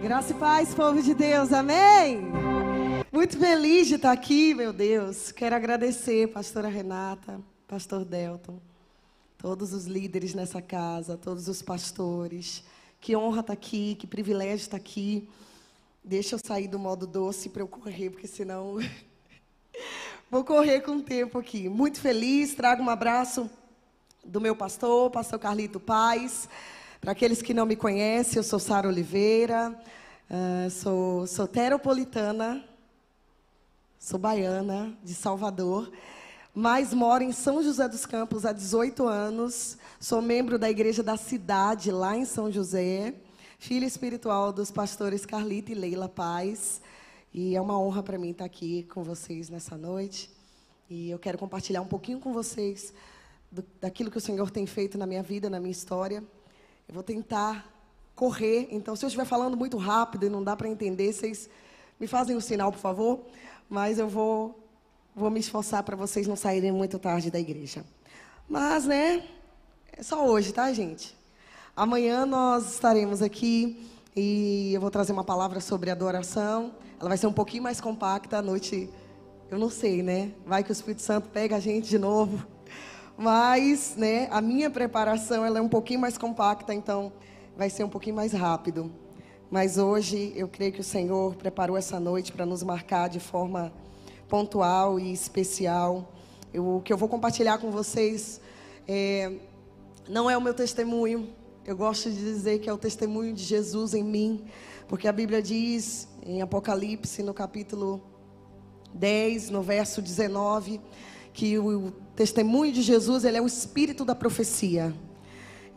Graça e paz, povo de Deus, amém? Muito feliz de estar aqui, meu Deus. Quero agradecer, pastora Renata, pastor Delton, todos os líderes nessa casa, todos os pastores. Que honra estar aqui, que privilégio estar aqui. Deixa eu sair do modo doce para eu correr, porque senão vou correr com o tempo aqui. Muito feliz, trago um abraço do meu pastor, pastor Carlito Paz. Para aqueles que não me conhecem, eu sou Sara Oliveira, uh, sou soteropolitana, sou baiana, de Salvador, mas moro em São José dos Campos há 18 anos, sou membro da Igreja da Cidade, lá em São José, filha espiritual dos pastores Carlita e Leila Paz, e é uma honra para mim estar aqui com vocês nessa noite, e eu quero compartilhar um pouquinho com vocês do, daquilo que o Senhor tem feito na minha vida, na minha história. Eu vou tentar correr, então se eu estiver falando muito rápido e não dá para entender, vocês me fazem o um sinal, por favor. Mas eu vou, vou me esforçar para vocês não saírem muito tarde da igreja. Mas, né, é só hoje, tá, gente? Amanhã nós estaremos aqui e eu vou trazer uma palavra sobre adoração. Ela vai ser um pouquinho mais compacta à noite. Eu não sei, né? Vai que o Espírito Santo pega a gente de novo mas, né, a minha preparação ela é um pouquinho mais compacta, então vai ser um pouquinho mais rápido. Mas hoje eu creio que o Senhor preparou essa noite para nos marcar de forma pontual e especial. Eu, o que eu vou compartilhar com vocês é, não é o meu testemunho. Eu gosto de dizer que é o testemunho de Jesus em mim, porque a Bíblia diz em Apocalipse, no capítulo 10, no verso 19, que o testemunho de Jesus, ele é o espírito da profecia.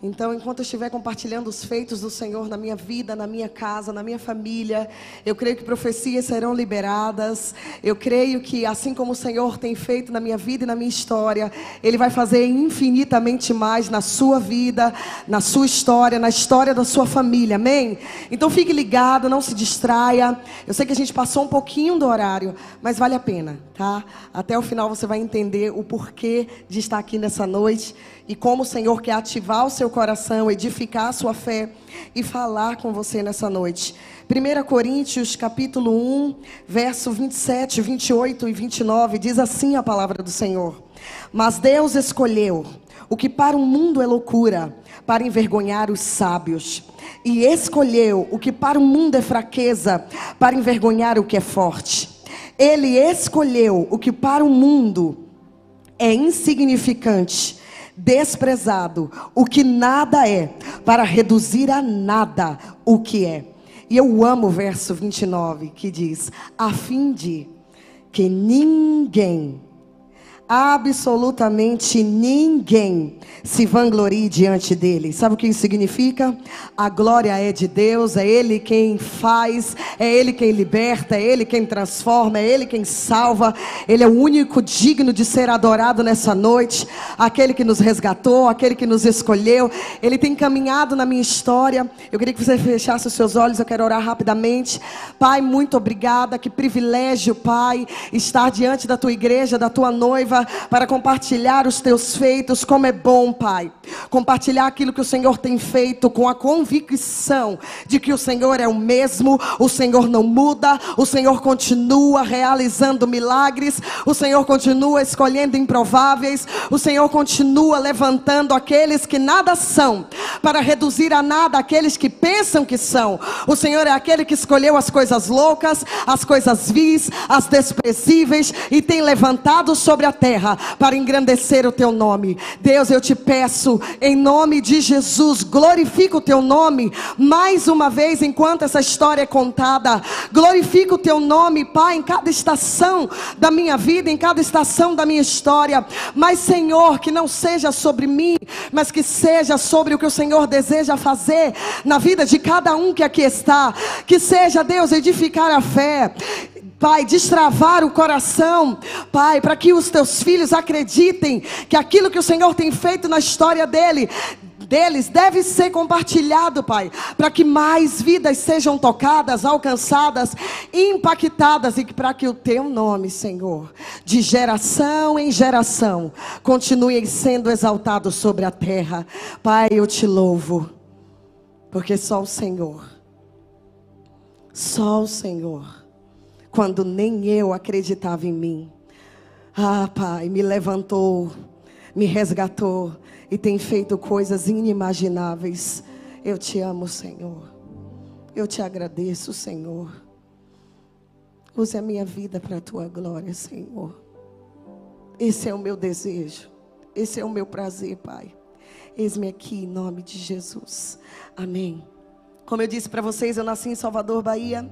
Então, enquanto eu estiver compartilhando os feitos do Senhor na minha vida, na minha casa, na minha família, eu creio que profecias serão liberadas. Eu creio que, assim como o Senhor tem feito na minha vida e na minha história, Ele vai fazer infinitamente mais na sua vida, na sua história, na história da sua família. Amém? Então, fique ligado, não se distraia. Eu sei que a gente passou um pouquinho do horário, mas vale a pena, tá? Até o final você vai entender o porquê de estar aqui nessa noite e como o Senhor quer ativar o seu coração, edificar a sua fé e falar com você nessa noite. 1 Coríntios capítulo 1, verso 27, 28 e 29 diz assim a palavra do Senhor: Mas Deus escolheu o que para o mundo é loucura, para envergonhar os sábios, e escolheu o que para o mundo é fraqueza, para envergonhar o que é forte. Ele escolheu o que para o mundo é insignificante desprezado o que nada é, para reduzir a nada o que é. E eu amo o verso 29 que diz: a fim de que ninguém absolutamente ninguém se vanglorie diante dele. Sabe o que isso significa? A glória é de Deus, é Ele quem faz, é Ele quem liberta, é Ele quem transforma, é Ele quem salva. Ele é o único digno de ser adorado nessa noite, aquele que nos resgatou, aquele que nos escolheu. Ele tem caminhado na minha história. Eu queria que você fechasse os seus olhos, eu quero orar rapidamente. Pai, muito obrigada, que privilégio, Pai, estar diante da tua igreja, da tua noiva para compartilhar os teus feitos, como é bom, Pai. Compartilhar aquilo que o Senhor tem feito com a convicção de que o Senhor é o mesmo, o Senhor não muda, o Senhor continua realizando milagres, o Senhor continua escolhendo improváveis, o Senhor continua levantando aqueles que nada são, para reduzir a nada aqueles que pensam que são. O Senhor é aquele que escolheu as coisas loucas, as coisas vis, as desprezíveis e tem levantado sobre a terra terra para engrandecer o teu nome. Deus, eu te peço, em nome de Jesus, glorifica o teu nome mais uma vez enquanto essa história é contada. Glorifica o teu nome, Pai, em cada estação da minha vida, em cada estação da minha história. Mas, Senhor, que não seja sobre mim, mas que seja sobre o que o Senhor deseja fazer na vida de cada um que aqui está. Que seja, Deus, edificar a fé Pai, destravar o coração, Pai, para que os teus filhos acreditem que aquilo que o Senhor tem feito na história dele, deles deve ser compartilhado, Pai, para que mais vidas sejam tocadas, alcançadas, impactadas e para que o teu nome, Senhor, de geração em geração, continue sendo exaltado sobre a terra. Pai, eu te louvo, porque só o Senhor Só o Senhor. Quando nem eu acreditava em mim. Ah, Pai, me levantou, me resgatou e tem feito coisas inimagináveis. Eu te amo, Senhor. Eu te agradeço, Senhor. Use a minha vida para a tua glória, Senhor. Esse é o meu desejo. Esse é o meu prazer, Pai. Eis-me aqui em nome de Jesus. Amém. Como eu disse para vocês, eu nasci em Salvador, Bahia.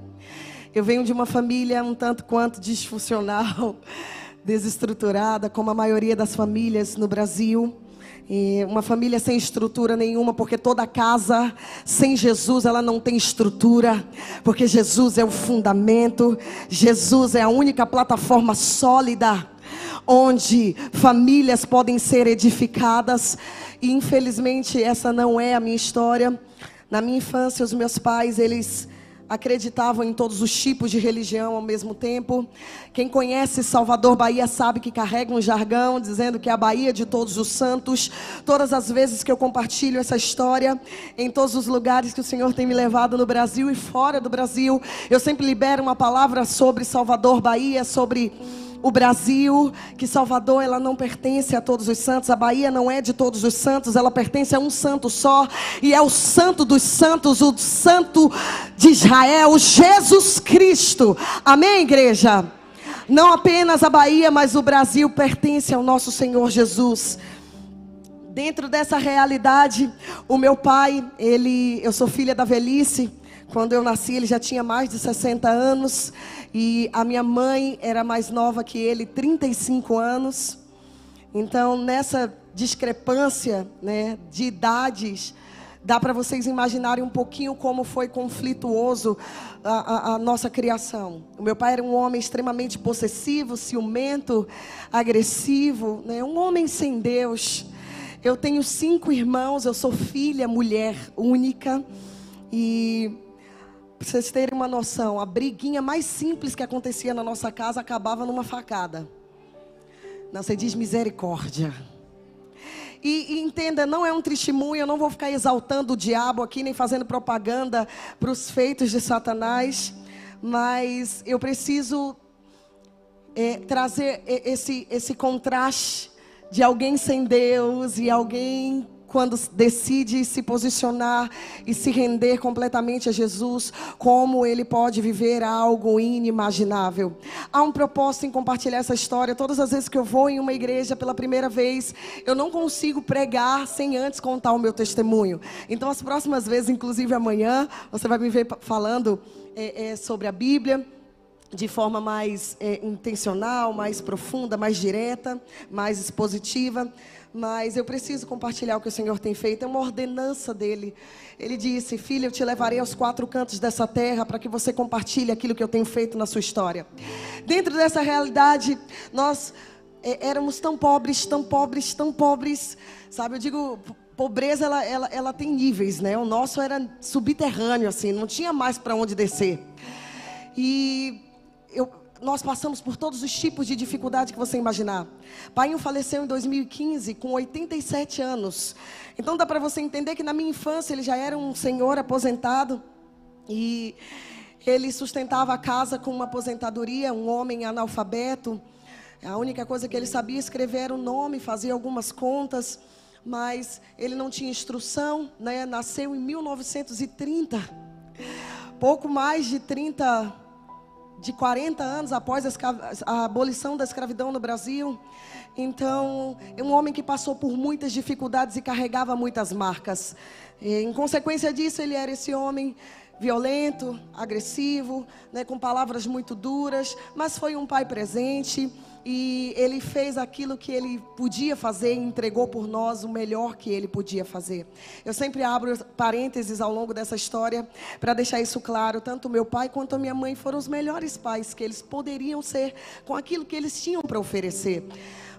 Eu venho de uma família um tanto quanto disfuncional, desestruturada, como a maioria das famílias no Brasil. E uma família sem estrutura nenhuma, porque toda casa sem Jesus ela não tem estrutura, porque Jesus é o fundamento, Jesus é a única plataforma sólida onde famílias podem ser edificadas. E infelizmente essa não é a minha história. Na minha infância, os meus pais, eles acreditavam em todos os tipos de religião ao mesmo tempo. Quem conhece Salvador Bahia sabe que carrega um jargão dizendo que é a Bahia de todos os santos. Todas as vezes que eu compartilho essa história, em todos os lugares que o Senhor tem me levado no Brasil e fora do Brasil, eu sempre libero uma palavra sobre Salvador Bahia, sobre o Brasil, que Salvador ela não pertence a todos os santos, a Bahia não é de todos os santos, ela pertence a um santo só, e é o santo dos santos, o santo de Israel, Jesus Cristo. Amém, igreja? Não apenas a Bahia, mas o Brasil pertence ao nosso Senhor Jesus. Dentro dessa realidade, o meu pai, ele, eu sou filha da velhice, quando eu nasci, ele já tinha mais de 60 anos. E a minha mãe era mais nova que ele, 35 anos. Então, nessa discrepância né, de idades, dá para vocês imaginarem um pouquinho como foi conflituoso a, a, a, nossa criação. O meu pai era um homem extremamente possessivo, ciumento, agressivo, né, um homem sem Deus. Eu tenho cinco irmãos, eu sou filha, mulher única. E vocês terem uma noção, a briguinha mais simples que acontecia na nossa casa acabava numa facada. Não, você diz misericórdia. E, e, entenda, não é um testemunho, eu não vou ficar exaltando o diabo aqui, nem fazendo propaganda para os feitos de Satanás, mas eu preciso é, trazer esse, esse contraste de alguém sem Deus e alguém quando decide se posicionar e se render completamente a Jesus, como ele pode viver algo inimaginável. Há um propósito em compartilhar essa história. Todas as vezes que eu vou em uma igreja pela primeira vez, eu não consigo pregar sem antes contar o meu testemunho. Então, as próximas vezes, inclusive amanhã, você vai me ver falando é, é, sobre a Bíblia de forma mais é, intencional, mais profunda, mais direta, mais expositiva mas eu preciso compartilhar o que o Senhor tem feito. É uma ordenança dele. Ele disse: Filha, eu te levarei aos quatro cantos dessa terra para que você compartilhe aquilo que eu tenho feito na sua história. Dentro dessa realidade, nós é, éramos tão pobres, tão pobres, tão pobres. Sabe, eu digo, pobreza ela, ela, ela tem níveis, né? O nosso era subterrâneo, assim, não tinha mais para onde descer. E eu, nós passamos por todos os tipos de dificuldade que você imaginar. Pai faleceu em 2015 com 87 anos. Então dá para você entender que na minha infância ele já era um senhor aposentado e ele sustentava a casa com uma aposentadoria, um homem analfabeto. A única coisa que ele sabia escrever era o nome, fazia algumas contas, mas ele não tinha instrução, né? Nasceu em 1930. Pouco mais de 30 de 40 anos após a abolição da escravidão no Brasil. Então, é um homem que passou por muitas dificuldades e carregava muitas marcas. E, em consequência disso, ele era esse homem violento, agressivo, né, com palavras muito duras, mas foi um pai presente e ele fez aquilo que ele podia fazer e entregou por nós o melhor que ele podia fazer. Eu sempre abro parênteses ao longo dessa história para deixar isso claro. Tanto meu pai quanto a minha mãe foram os melhores pais que eles poderiam ser com aquilo que eles tinham para oferecer.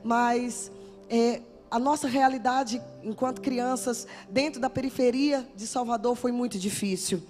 Mas é, a nossa realidade enquanto crianças dentro da periferia de Salvador foi muito difícil.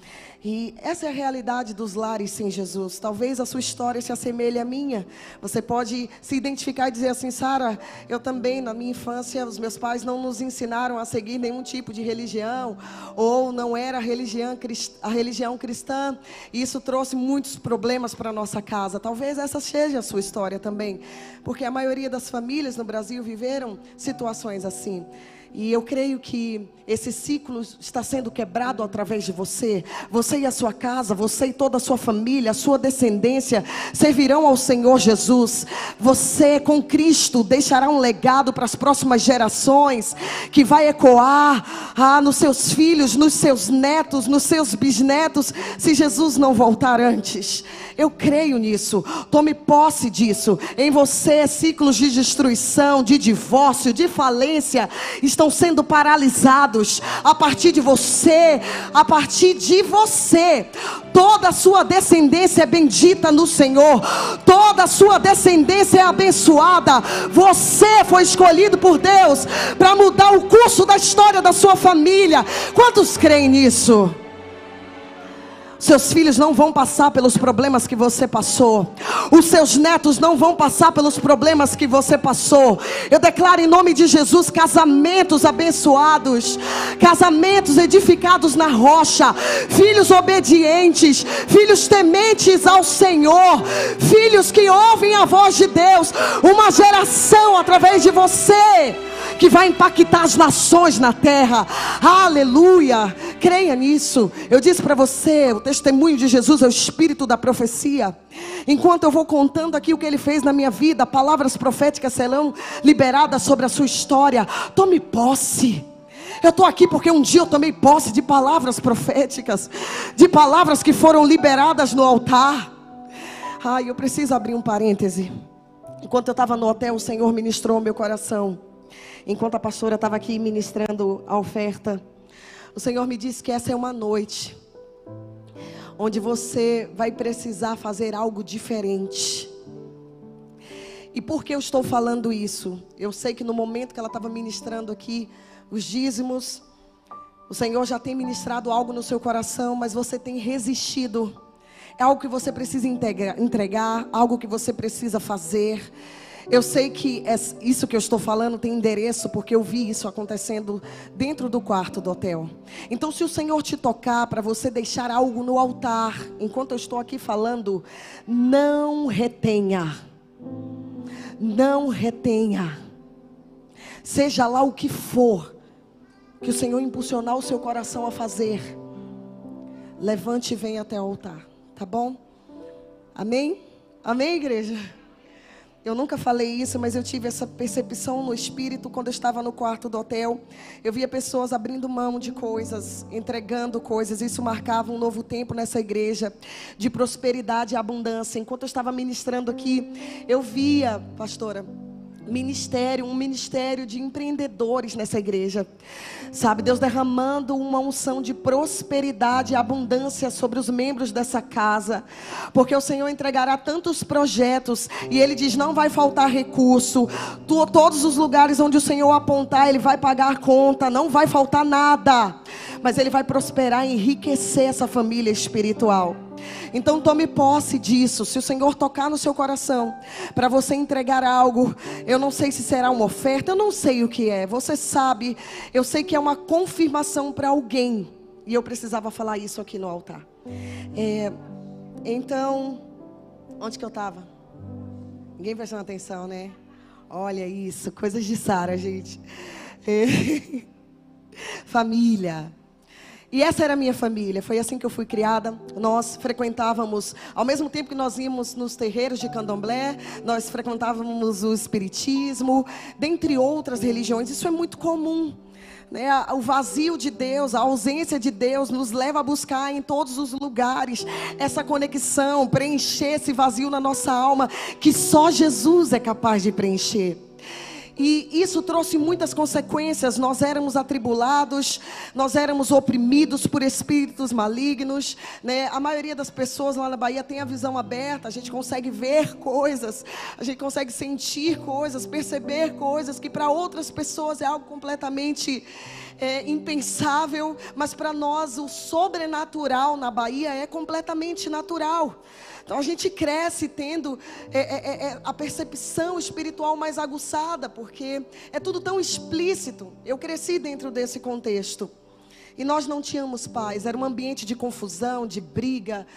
E essa é a realidade dos lares sem Jesus. Talvez a sua história se assemelhe à minha. Você pode se identificar e dizer assim, Sara, eu também na minha infância os meus pais não nos ensinaram a seguir nenhum tipo de religião ou não era a religião, a religião cristã. E isso trouxe muitos problemas para nossa casa. Talvez essa seja a sua história também, porque a maioria das famílias no Brasil viveram situações assim. E eu creio que esse ciclo está sendo quebrado através de você. Você e a sua casa, você e toda a sua família, a sua descendência servirão ao Senhor Jesus. Você com Cristo deixará um legado para as próximas gerações que vai ecoar ah, nos seus filhos, nos seus netos, nos seus bisnetos, se Jesus não voltar antes. Eu creio nisso. Tome posse disso. Em você, ciclos de destruição, de divórcio, de falência estão sendo paralisados a partir de você, a partir de você. Toda a sua descendência é bendita no Senhor. Toda a sua descendência é abençoada. Você foi escolhido por Deus para mudar o curso da história da sua família. Quantos creem nisso? Seus filhos não vão passar pelos problemas que você passou. Os seus netos não vão passar pelos problemas que você passou. Eu declaro em nome de Jesus casamentos abençoados, casamentos edificados na rocha, filhos obedientes, filhos tementes ao Senhor, filhos que ouvem a voz de Deus, uma geração através de você que vai impactar as nações na terra. Aleluia! Creia nisso. Eu disse para você, testemunho de Jesus é o espírito da profecia. Enquanto eu vou contando aqui o que ele fez na minha vida, palavras proféticas serão liberadas sobre a sua história. Tome posse. Eu estou aqui porque um dia eu tomei posse de palavras proféticas, de palavras que foram liberadas no altar. Ai, eu preciso abrir um parêntese. Enquanto eu estava no hotel, o Senhor ministrou meu coração enquanto a pastora estava aqui ministrando a oferta, o Senhor me disse que essa é uma noite onde você vai precisar fazer algo diferente. E por que eu estou falando isso? Eu sei que no momento que ela estava ministrando aqui os dízimos, o Senhor já tem ministrado algo no seu coração, mas você tem resistido. É algo que você precisa entregar, algo que você precisa fazer. Eu sei que isso que eu estou falando tem endereço, porque eu vi isso acontecendo dentro do quarto do hotel. Então, se o Senhor te tocar para você deixar algo no altar, enquanto eu estou aqui falando, não retenha. Não retenha. Seja lá o que for que o Senhor impulsionar o seu coração a fazer, levante e venha até o altar, tá bom? Amém? Amém, igreja? Eu nunca falei isso, mas eu tive essa percepção no espírito quando eu estava no quarto do hotel. Eu via pessoas abrindo mão de coisas, entregando coisas. Isso marcava um novo tempo nessa igreja de prosperidade e abundância. Enquanto eu estava ministrando aqui, eu via, pastora, ministério, um ministério de empreendedores nessa igreja. Sabe, Deus derramando uma unção de prosperidade e abundância sobre os membros dessa casa. Porque o Senhor entregará tantos projetos e ele diz: "Não vai faltar recurso. todos os lugares onde o Senhor apontar, ele vai pagar a conta, não vai faltar nada. Mas ele vai prosperar e enriquecer essa família espiritual." Então tome posse disso. Se o Senhor tocar no seu coração para você entregar algo, eu não sei se será uma oferta, eu não sei o que é. Você sabe, eu sei que é uma confirmação para alguém. E eu precisava falar isso aqui no altar. É, então, onde que eu estava? Ninguém prestando atenção, né? Olha isso, coisas de Sara, gente. É. Família. E essa era a minha família, foi assim que eu fui criada. Nós frequentávamos, ao mesmo tempo que nós íamos nos terreiros de candomblé, nós frequentávamos o espiritismo, dentre outras religiões. Isso é muito comum. Né? O vazio de Deus, a ausência de Deus nos leva a buscar em todos os lugares essa conexão, preencher esse vazio na nossa alma que só Jesus é capaz de preencher. E isso trouxe muitas consequências. Nós éramos atribulados, nós éramos oprimidos por espíritos malignos. Né? A maioria das pessoas lá na Bahia tem a visão aberta, a gente consegue ver coisas, a gente consegue sentir coisas, perceber coisas que para outras pessoas é algo completamente é, impensável, mas para nós o sobrenatural na Bahia é completamente natural. Então a gente cresce tendo é, é, é, é, a percepção espiritual mais aguçada, porque é tudo tão explícito. Eu cresci dentro desse contexto. E nós não tínhamos paz, era um ambiente de confusão, de briga,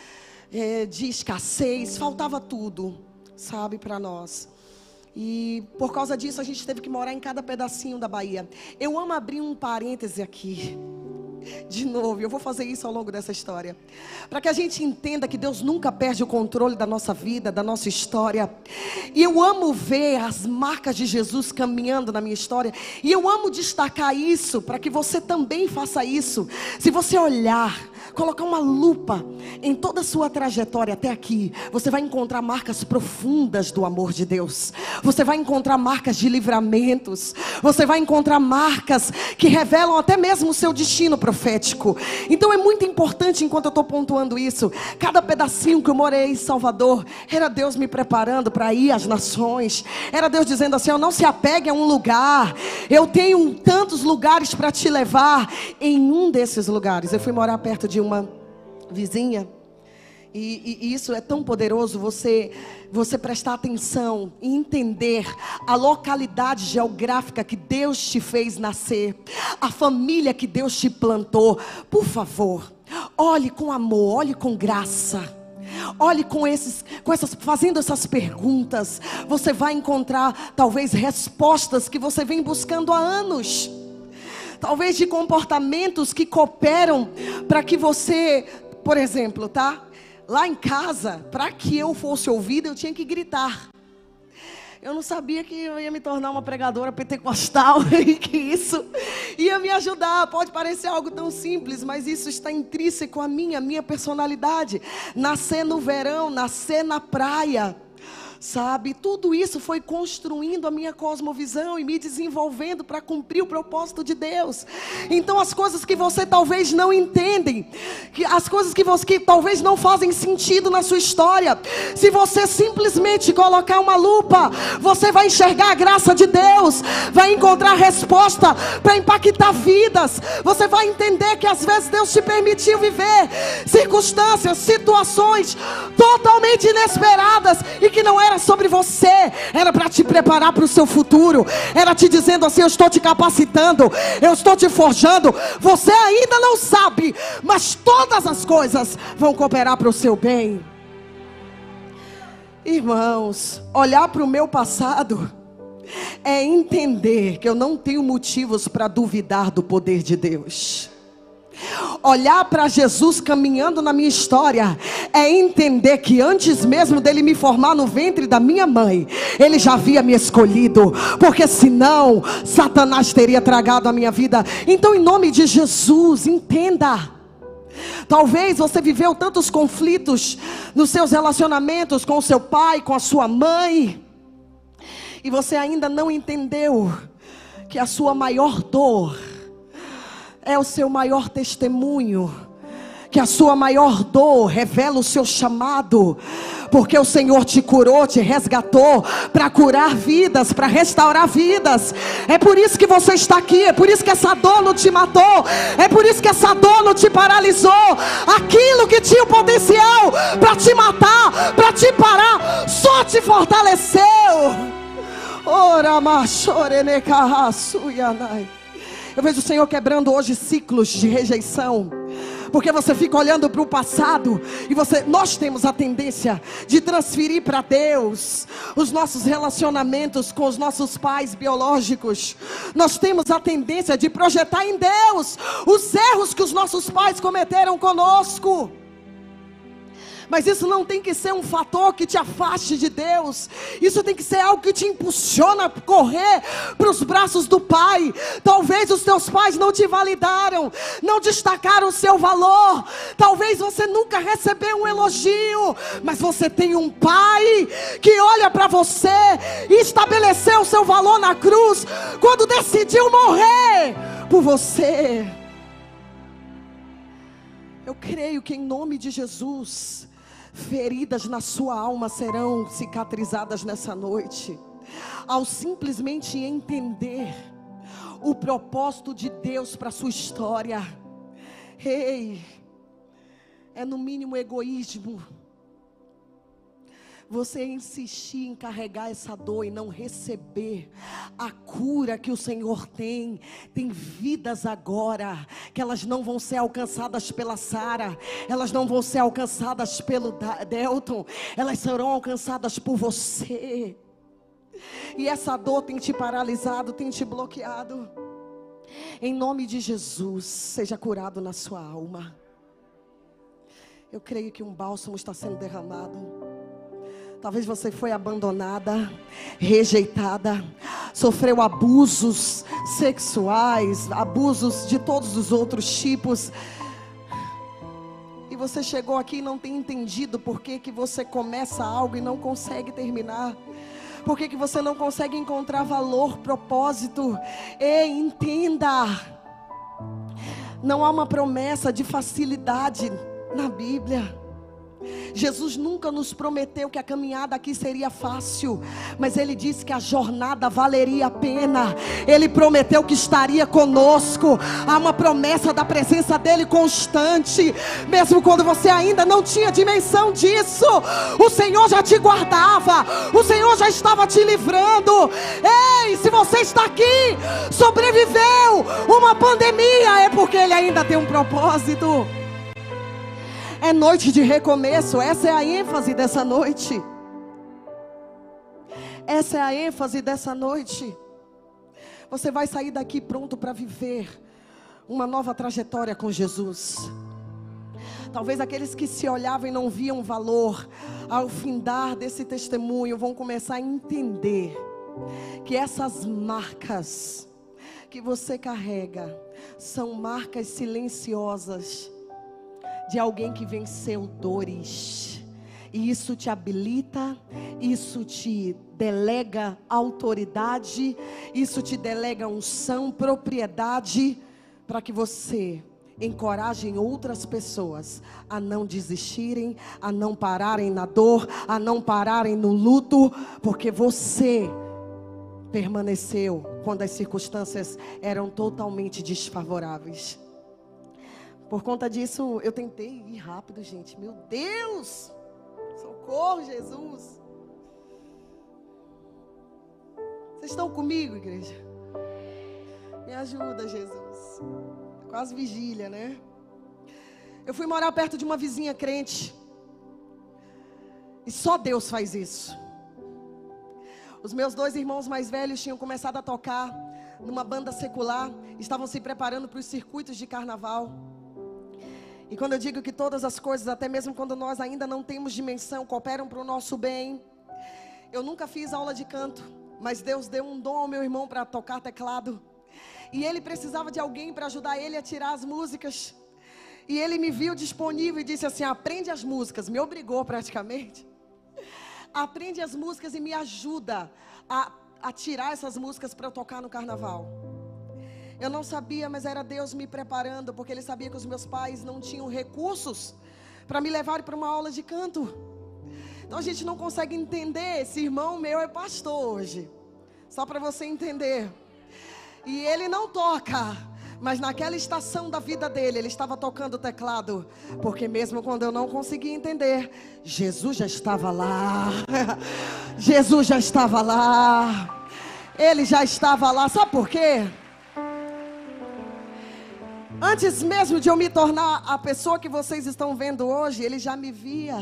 é, de escassez, faltava tudo, sabe, para nós. E por causa disso a gente teve que morar em cada pedacinho da Bahia. Eu amo abrir um parêntese aqui. De novo, eu vou fazer isso ao longo dessa história. Para que a gente entenda que Deus nunca perde o controle da nossa vida, da nossa história. E eu amo ver as marcas de Jesus caminhando na minha história. E eu amo destacar isso para que você também faça isso. Se você olhar colocar uma lupa em toda a sua trajetória até aqui, você vai encontrar marcas profundas do amor de Deus. Você vai encontrar marcas de livramentos. Você vai encontrar marcas que revelam até mesmo o seu destino profético. Então é muito importante, enquanto eu estou pontuando isso, cada pedacinho que eu morei em Salvador, era Deus me preparando para ir às nações. Era Deus dizendo assim: não se apegue a um lugar. Eu tenho tantos lugares para te levar. Em um desses lugares, eu fui morar perto de uma vizinha. E, e, isso é tão poderoso, você, você prestar atenção e entender a localidade geográfica que Deus te fez nascer, a família que Deus te plantou. Por favor, olhe com amor, olhe com graça. Olhe com esses, com essas, fazendo essas perguntas, você vai encontrar talvez respostas que você vem buscando há anos talvez de comportamentos que cooperam para que você, por exemplo, tá? Lá em casa, para que eu fosse ouvida, eu tinha que gritar. Eu não sabia que eu ia me tornar uma pregadora pentecostal e que isso ia me ajudar. Pode parecer algo tão simples, mas isso está intrínseco a minha, a minha personalidade. Nascer no verão, nascer na praia Sabe, tudo isso foi construindo a minha cosmovisão e me desenvolvendo para cumprir o propósito de Deus. Então, as coisas que você talvez não entendem, as coisas que você que talvez não fazem sentido na sua história, se você simplesmente colocar uma lupa, você vai enxergar a graça de Deus, vai encontrar resposta para impactar vidas. Você vai entender que às vezes Deus te permitiu viver circunstâncias, situações totalmente inesperadas e que não era era sobre você, era para te preparar para o seu futuro, era te dizendo assim: Eu estou te capacitando, eu estou te forjando. Você ainda não sabe, mas todas as coisas vão cooperar para o seu bem. Irmãos, olhar para o meu passado é entender que eu não tenho motivos para duvidar do poder de Deus. Olhar para Jesus caminhando na minha história é entender que antes mesmo dele me formar no ventre da minha mãe, ele já havia me escolhido, porque senão Satanás teria tragado a minha vida. Então, em nome de Jesus, entenda. Talvez você viveu tantos conflitos nos seus relacionamentos com o seu pai, com a sua mãe, e você ainda não entendeu que a sua maior dor é o seu maior testemunho. Que a sua maior dor revela o seu chamado, porque o Senhor te curou, te resgatou para curar vidas, para restaurar vidas. É por isso que você está aqui, é por isso que essa dor não te matou, é por isso que essa dor não te paralisou. Aquilo que tinha o potencial para te matar, para te parar, só te fortaleceu. Ora, machorenecarraçuyanai. Eu vejo o Senhor quebrando hoje ciclos de rejeição. Porque você fica olhando para o passado e você, nós temos a tendência de transferir para Deus os nossos relacionamentos com os nossos pais biológicos. Nós temos a tendência de projetar em Deus os erros que os nossos pais cometeram conosco. Mas isso não tem que ser um fator que te afaste de Deus. Isso tem que ser algo que te impulsiona a correr para os braços do Pai. Talvez os teus pais não te validaram, não destacaram o seu valor. Talvez você nunca recebeu um elogio, mas você tem um Pai que olha para você e estabeleceu o seu valor na cruz quando decidiu morrer por você. Eu creio que em nome de Jesus, feridas na sua alma serão cicatrizadas nessa noite, ao simplesmente entender o propósito de Deus para sua história. Ei, é no mínimo egoísmo você insistir em carregar essa dor e não receber a cura que o Senhor tem. Tem vidas agora que elas não vão ser alcançadas pela Sara, elas não vão ser alcançadas pelo Delton, elas serão alcançadas por você. E essa dor tem te paralisado, tem te bloqueado. Em nome de Jesus, seja curado na sua alma. Eu creio que um bálsamo está sendo derramado. Talvez você foi abandonada, rejeitada, sofreu abusos sexuais, abusos de todos os outros tipos. E você chegou aqui e não tem entendido por que, que você começa algo e não consegue terminar. Por que, que você não consegue encontrar valor, propósito? Ei, entenda. Não há uma promessa de facilidade na Bíblia. Jesus nunca nos prometeu que a caminhada aqui seria fácil, mas Ele disse que a jornada valeria a pena. Ele prometeu que estaria conosco. Há uma promessa da presença dEle constante, mesmo quando você ainda não tinha dimensão disso. O Senhor já te guardava, o Senhor já estava te livrando. Ei, se você está aqui, sobreviveu uma pandemia, é porque Ele ainda tem um propósito. É noite de recomeço, essa é a ênfase dessa noite. Essa é a ênfase dessa noite. Você vai sair daqui pronto para viver uma nova trajetória com Jesus. Talvez aqueles que se olhavam e não viam valor, ao findar desse testemunho, vão começar a entender que essas marcas que você carrega são marcas silenciosas de alguém que venceu dores. E isso te habilita, isso te delega autoridade, isso te delega unção, propriedade, para que você encorajem outras pessoas a não desistirem, a não pararem na dor, a não pararem no luto, porque você permaneceu quando as circunstâncias eram totalmente desfavoráveis. Por conta disso, eu tentei ir rápido, gente. Meu Deus! Socorro, Jesus! Vocês estão comigo, igreja? Me ajuda, Jesus. Quase vigília, né? Eu fui morar perto de uma vizinha crente. E só Deus faz isso. Os meus dois irmãos mais velhos tinham começado a tocar numa banda secular, estavam se preparando para os circuitos de carnaval. E quando eu digo que todas as coisas, até mesmo quando nós ainda não temos dimensão, cooperam para o nosso bem. Eu nunca fiz aula de canto, mas Deus deu um dom ao meu irmão para tocar teclado. E ele precisava de alguém para ajudar ele a tirar as músicas. E ele me viu disponível e disse assim: aprende as músicas. Me obrigou praticamente. Aprende as músicas e me ajuda a, a tirar essas músicas para tocar no carnaval. Eu não sabia, mas era Deus me preparando, porque Ele sabia que os meus pais não tinham recursos para me levar para uma aula de canto. Então a gente não consegue entender. Esse irmão meu é pastor hoje, só para você entender. E ele não toca, mas naquela estação da vida dele, ele estava tocando o teclado, porque mesmo quando eu não conseguia entender, Jesus já estava lá. Jesus já estava lá. Ele já estava lá. Sabe por quê? Antes mesmo de eu me tornar a pessoa que vocês estão vendo hoje, ele já me via.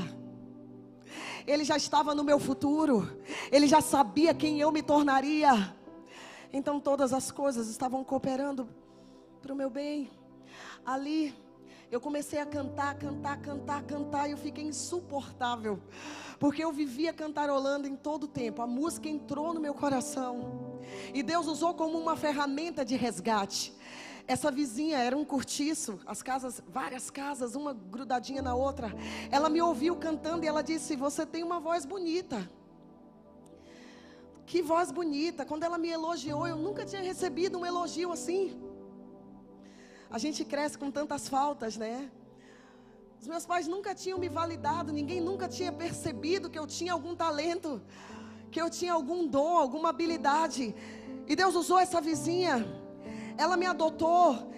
Ele já estava no meu futuro. Ele já sabia quem eu me tornaria. Então todas as coisas estavam cooperando para o meu bem. Ali eu comecei a cantar, cantar, cantar, cantar e eu fiquei insuportável. Porque eu vivia cantarolando em todo o tempo. A música entrou no meu coração. E Deus usou como uma ferramenta de resgate. Essa vizinha era um cortiço, as casas, várias casas, uma grudadinha na outra. Ela me ouviu cantando e ela disse: Você tem uma voz bonita. Que voz bonita. Quando ela me elogiou, eu nunca tinha recebido um elogio assim. A gente cresce com tantas faltas, né? Os meus pais nunca tinham me validado, ninguém nunca tinha percebido que eu tinha algum talento, que eu tinha algum dom, alguma habilidade. E Deus usou essa vizinha ela me adotou,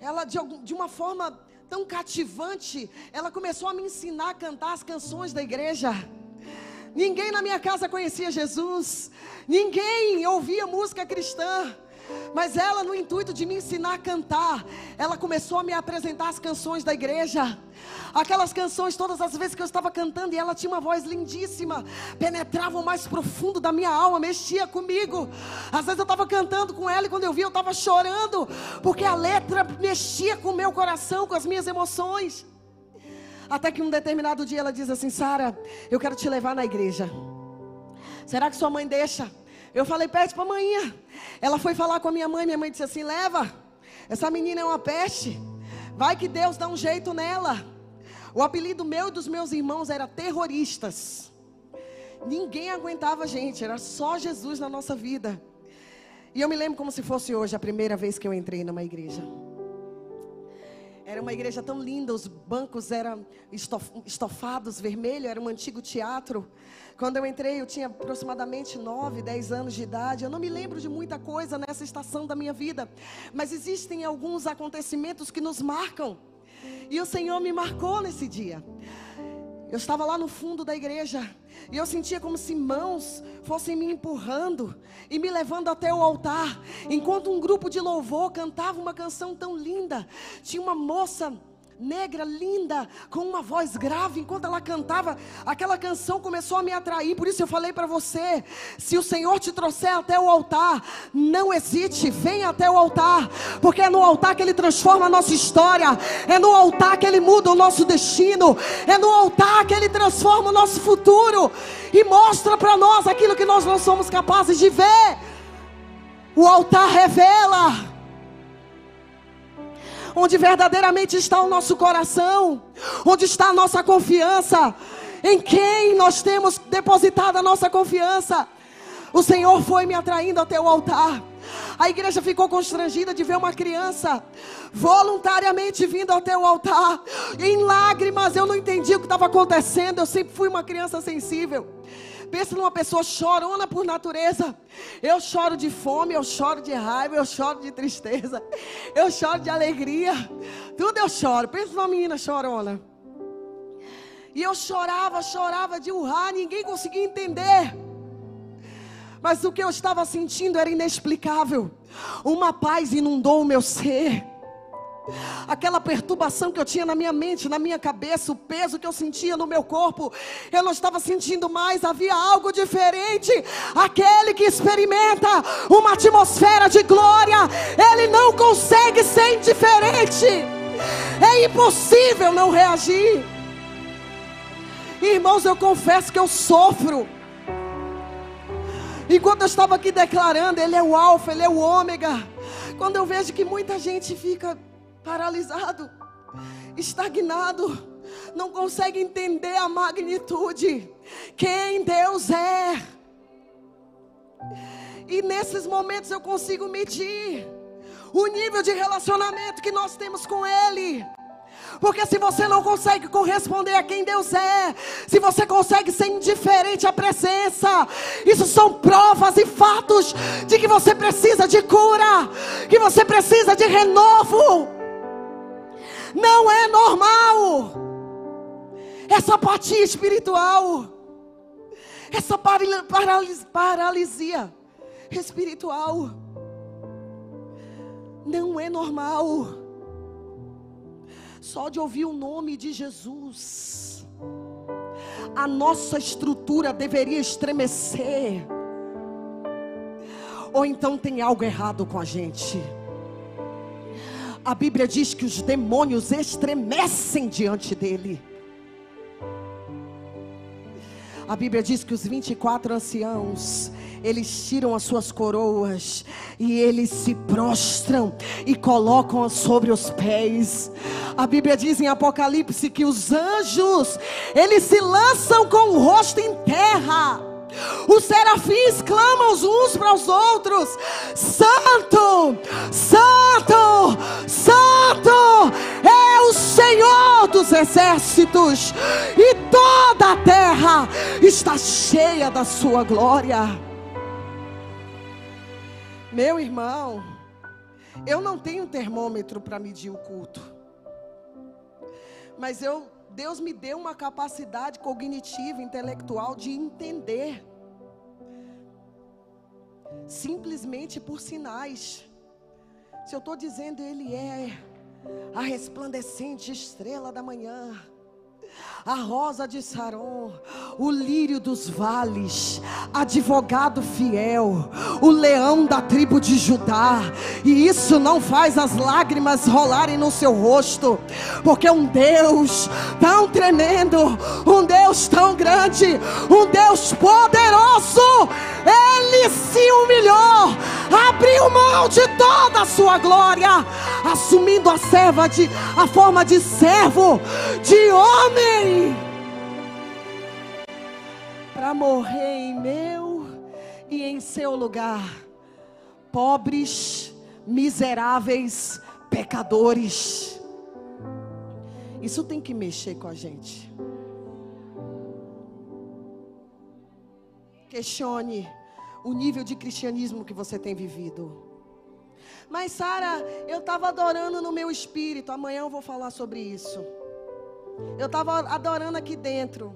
ela de, de uma forma tão cativante, ela começou a me ensinar a cantar as canções da igreja. Ninguém na minha casa conhecia Jesus, ninguém ouvia música cristã. Mas ela, no intuito de me ensinar a cantar, ela começou a me apresentar as canções da igreja. Aquelas canções, todas as vezes que eu estava cantando, e ela tinha uma voz lindíssima, penetrava o mais profundo da minha alma, mexia comigo. Às vezes eu estava cantando com ela e quando eu vi, eu estava chorando, porque a letra mexia com o meu coração, com as minhas emoções. Até que um determinado dia ela diz assim: Sara, eu quero te levar na igreja. Será que sua mãe deixa? Eu falei, pede para amanhã. Ela foi falar com a minha mãe, minha mãe disse assim: leva, essa menina é uma peste. Vai que Deus dá um jeito nela. O apelido meu e dos meus irmãos era terroristas. Ninguém aguentava a gente, era só Jesus na nossa vida. E eu me lembro como se fosse hoje a primeira vez que eu entrei numa igreja. Era uma igreja tão linda, os bancos eram estofados, vermelho, era um antigo teatro. Quando eu entrei, eu tinha aproximadamente 9, 10 anos de idade. Eu não me lembro de muita coisa nessa estação da minha vida, mas existem alguns acontecimentos que nos marcam. E o Senhor me marcou nesse dia. Eu estava lá no fundo da igreja e eu sentia como se mãos fossem me empurrando e me levando até o altar, enquanto um grupo de louvor cantava uma canção tão linda. Tinha uma moça negra, linda, com uma voz grave, enquanto ela cantava, aquela canção começou a me atrair. Por isso eu falei para você: se o Senhor te trouxer até o altar, não hesite, venha até o altar, porque é no altar que Ele transforma a nossa história, é no altar que Ele muda o nosso destino, é no altar que Ele transforma o nosso futuro e mostra para nós aquilo que nós não somos capazes de ver. O altar revela onde verdadeiramente está o nosso coração, onde está a nossa confiança, em quem nós temos depositado a nossa confiança. O Senhor foi me atraindo até o altar. A igreja ficou constrangida de ver uma criança voluntariamente vindo até o altar, em lágrimas. Eu não entendi o que estava acontecendo. Eu sempre fui uma criança sensível. Pensa numa pessoa chorona por natureza. Eu choro de fome, eu choro de raiva, eu choro de tristeza, eu choro de alegria. Tudo eu choro. Pensa numa menina chorona. E eu chorava, chorava de urrar, ninguém conseguia entender. Mas o que eu estava sentindo era inexplicável. Uma paz inundou o meu ser. Aquela perturbação que eu tinha na minha mente, na minha cabeça, o peso que eu sentia no meu corpo, eu não estava sentindo mais, havia algo diferente. Aquele que experimenta uma atmosfera de glória, ele não consegue ser indiferente. É impossível não reagir. Irmãos, eu confesso que eu sofro. Enquanto eu estava aqui declarando, Ele é o Alfa, Ele é o Ômega. Quando eu vejo que muita gente fica paralisado, estagnado, não consegue entender a magnitude, quem Deus é. E nesses momentos eu consigo medir o nível de relacionamento que nós temos com Ele. Porque se você não consegue corresponder a quem Deus é, se você consegue ser indiferente à presença, isso são provas e fatos de que você precisa de cura, que você precisa de renovo. Não é normal. Essa apatia espiritual. Essa paralisia espiritual. Não é normal. Só de ouvir o nome de Jesus. A nossa estrutura deveria estremecer. Ou então tem algo errado com a gente. A Bíblia diz que os demônios estremecem diante dele. A Bíblia diz que os 24 anciãos, eles tiram as suas coroas e eles se prostram e colocam sobre os pés. A Bíblia diz em Apocalipse que os anjos, eles se lançam com o rosto em terra os serafins clamam uns para os outros: Santo, Santo, Santo é o Senhor dos exércitos, e toda a terra está cheia da sua glória. Meu irmão, Eu não tenho termômetro para medir o culto. Mas eu, Deus me deu uma capacidade cognitiva, intelectual de entender. Simplesmente por sinais. Se eu estou dizendo Ele é a resplandecente estrela da manhã a rosa de Saron, o lírio dos vales, advogado fiel, o leão da tribo de Judá, e isso não faz as lágrimas rolarem no seu rosto, porque um Deus tão tremendo, um Deus tão grande, um Deus poderoso, ele se humilhou, abriu mão de toda a sua glória, assumindo a serva de a forma de servo, de homem, para morrer em meu e em seu lugar, pobres, miseráveis, pecadores. Isso tem que mexer com a gente. Questione o nível de cristianismo que você tem vivido. Mas, Sara, eu estava adorando no meu espírito. Amanhã eu vou falar sobre isso. Eu estava adorando aqui dentro.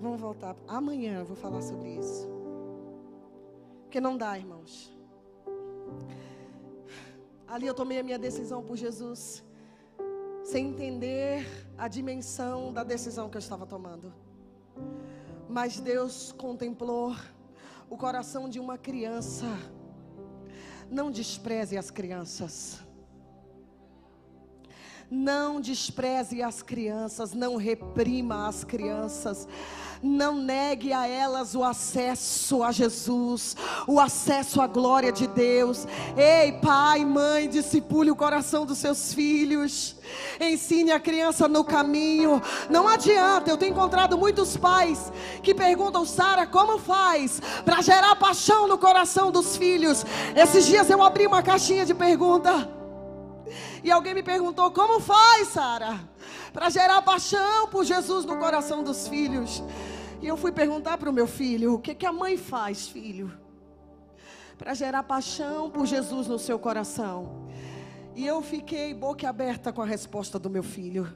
Vamos voltar. Amanhã eu vou falar sobre isso. Porque não dá, irmãos. Ali eu tomei a minha decisão por Jesus. Sem entender a dimensão da decisão que eu estava tomando. Mas Deus contemplou o coração de uma criança. Não despreze as crianças. Não despreze as crianças, não reprima as crianças, não negue a elas o acesso a Jesus, o acesso à glória de Deus. Ei, pai, mãe, discipule o coração dos seus filhos. Ensine a criança no caminho. Não adianta, eu tenho encontrado muitos pais que perguntam, Sara, como faz para gerar paixão no coração dos filhos? Esses dias eu abri uma caixinha de pergunta. E alguém me perguntou: como faz, Sara, para gerar paixão por Jesus no coração dos filhos? E eu fui perguntar para o meu filho: o que, que a mãe faz, filho, para gerar paixão por Jesus no seu coração? E eu fiquei boca aberta com a resposta do meu filho.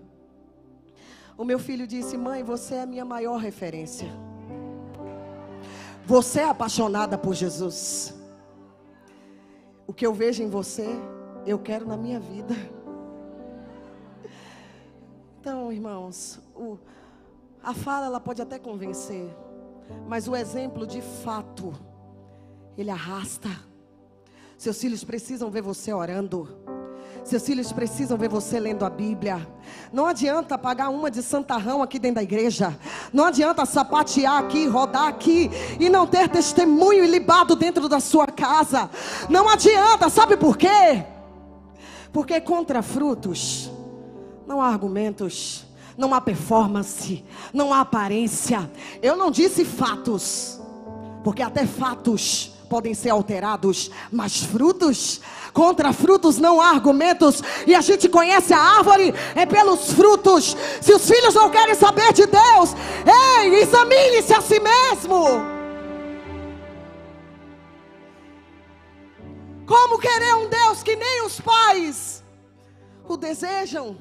O meu filho disse: Mãe, você é a minha maior referência. Você é apaixonada por Jesus. O que eu vejo em você eu quero na minha vida. Então, irmãos, o, a fala ela pode até convencer, mas o exemplo de fato, ele arrasta. Seus filhos precisam ver você orando. Seus filhos precisam ver você lendo a Bíblia. Não adianta pagar uma de santarrão aqui dentro da igreja. Não adianta sapatear aqui, rodar aqui e não ter testemunho ilibado dentro da sua casa. Não adianta, sabe por quê? Porque contra frutos não há argumentos, não há performance, não há aparência. Eu não disse fatos, porque até fatos podem ser alterados, mas frutos, contra frutos não há argumentos, e a gente conhece a árvore é pelos frutos. Se os filhos não querem saber de Deus, ei, examine-se a si mesmo. Como querer um Deus que nem os pais o desejam?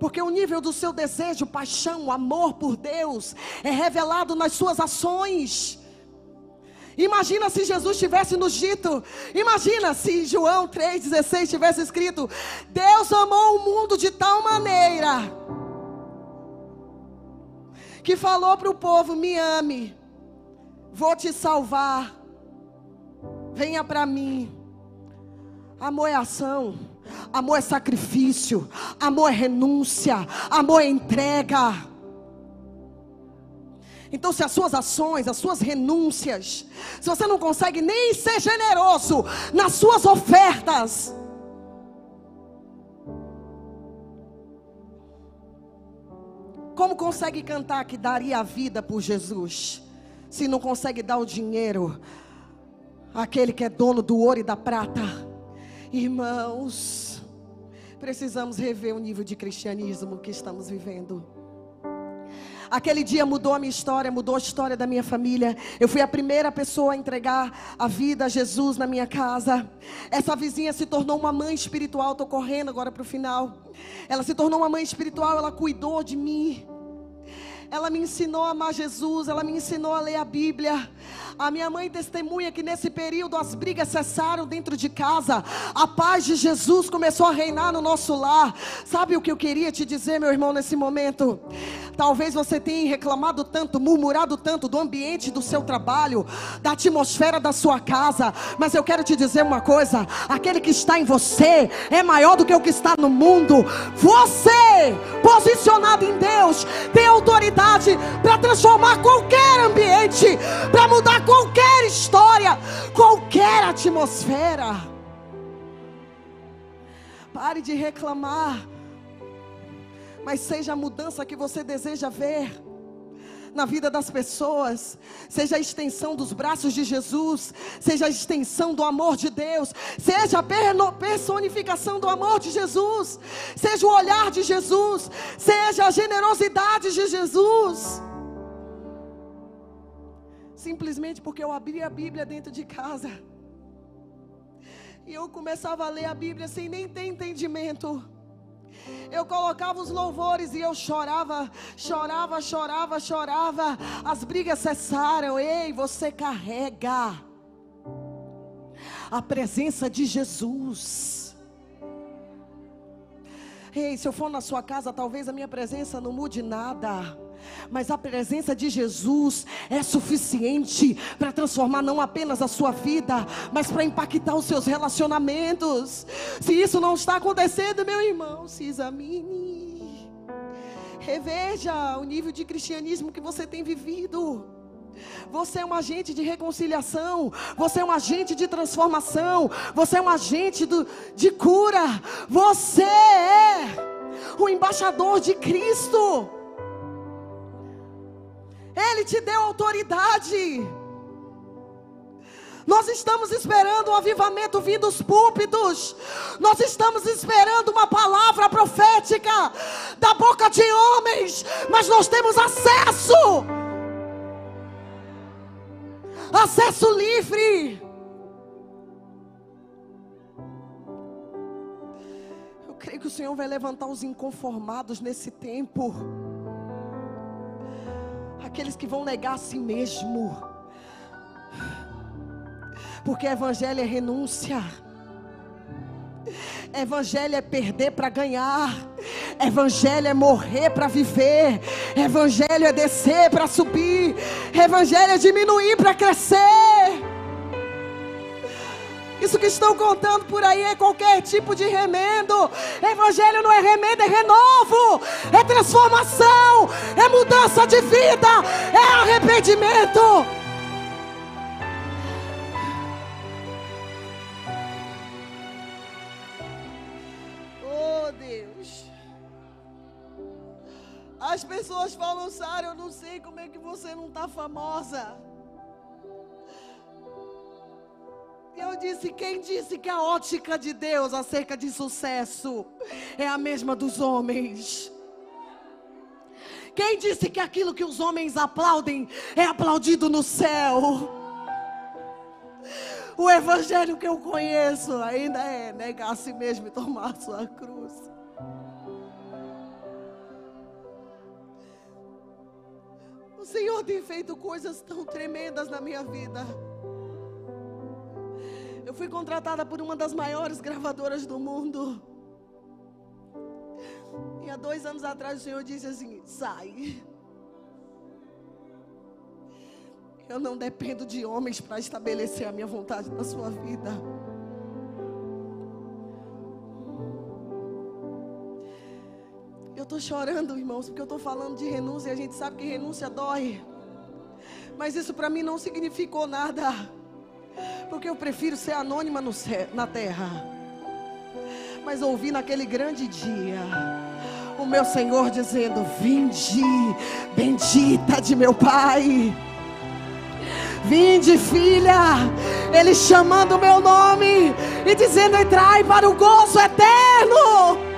Porque o nível do seu desejo, paixão, amor por Deus é revelado nas suas ações. Imagina se Jesus tivesse nos dito, imagina se João 3,16 tivesse escrito: Deus amou o mundo de tal maneira que falou para o povo: Me ame, vou te salvar, venha para mim. Amor é ação, amor é sacrifício, amor é renúncia, amor é entrega. Então, se as suas ações, as suas renúncias, se você não consegue nem ser generoso nas suas ofertas, como consegue cantar que daria a vida por Jesus, se não consegue dar o dinheiro àquele que é dono do ouro e da prata? Irmãos, precisamos rever o nível de cristianismo que estamos vivendo. Aquele dia mudou a minha história, mudou a história da minha família. Eu fui a primeira pessoa a entregar a vida a Jesus na minha casa. Essa vizinha se tornou uma mãe espiritual. Estou correndo agora para o final. Ela se tornou uma mãe espiritual, ela cuidou de mim. Ela me ensinou a amar Jesus, ela me ensinou a ler a Bíblia. A minha mãe testemunha que nesse período as brigas cessaram dentro de casa. A paz de Jesus começou a reinar no nosso lar. Sabe o que eu queria te dizer, meu irmão, nesse momento? Talvez você tenha reclamado tanto, murmurado tanto do ambiente do seu trabalho, da atmosfera da sua casa. Mas eu quero te dizer uma coisa: aquele que está em você é maior do que o que está no mundo. Você, posicionado em Deus, tem autoridade para transformar qualquer ambiente, para mudar qualquer história, qualquer atmosfera. Pare de reclamar mas seja a mudança que você deseja ver na vida das pessoas, seja a extensão dos braços de Jesus, seja a extensão do amor de Deus, seja a personificação do amor de Jesus, seja o olhar de Jesus, seja a generosidade de Jesus. Simplesmente porque eu abri a Bíblia dentro de casa. E eu começava a ler a Bíblia sem nem ter entendimento. Eu colocava os louvores e eu chorava, chorava, chorava, chorava. As brigas cessaram. Ei, você carrega a presença de Jesus. Ei, se eu for na sua casa, talvez a minha presença não mude nada. Mas a presença de Jesus é suficiente para transformar não apenas a sua vida, mas para impactar os seus relacionamentos. Se isso não está acontecendo, meu irmão, se examine. Reveja o nível de cristianismo que você tem vivido. Você é um agente de reconciliação. Você é um agente de transformação. Você é um agente do, de cura. Você é o embaixador de Cristo. Ele te deu autoridade. Nós estamos esperando um avivamento vindo dos púlpitos. Nós estamos esperando uma palavra profética da boca de homens. Mas nós temos acesso. Acesso livre. Eu creio que o Senhor vai levantar os inconformados nesse tempo aqueles que vão negar a si mesmo. Porque evangelho é renúncia. Evangelho é perder para ganhar. Evangelho é morrer para viver. Evangelho é descer para subir. Evangelho é diminuir para crescer. Isso que estão contando por aí é qualquer tipo de remendo. Evangelho não é remendo, é renovo, é transformação, é mudança de vida, é arrependimento. Pessoas falam, Sara, eu não sei como é que você não está famosa. Eu disse: quem disse que a ótica de Deus acerca de sucesso é a mesma dos homens? Quem disse que aquilo que os homens aplaudem é aplaudido no céu? O evangelho que eu conheço ainda é negar a si mesmo e tomar sua cruz. O Senhor tem feito coisas tão tremendas na minha vida. Eu fui contratada por uma das maiores gravadoras do mundo. E há dois anos atrás o Senhor disse assim: sai. Eu não dependo de homens para estabelecer a minha vontade na sua vida. Estou chorando, irmãos, porque eu estou falando de renúncia e a gente sabe que renúncia dói. Mas isso para mim não significou nada. Porque eu prefiro ser anônima no céu, na terra. Mas ouvi naquele grande dia o meu Senhor dizendo: Vinde, bendita de meu Pai. Vinde, filha. Ele chamando o meu nome e dizendo: Entrai para o gozo eterno.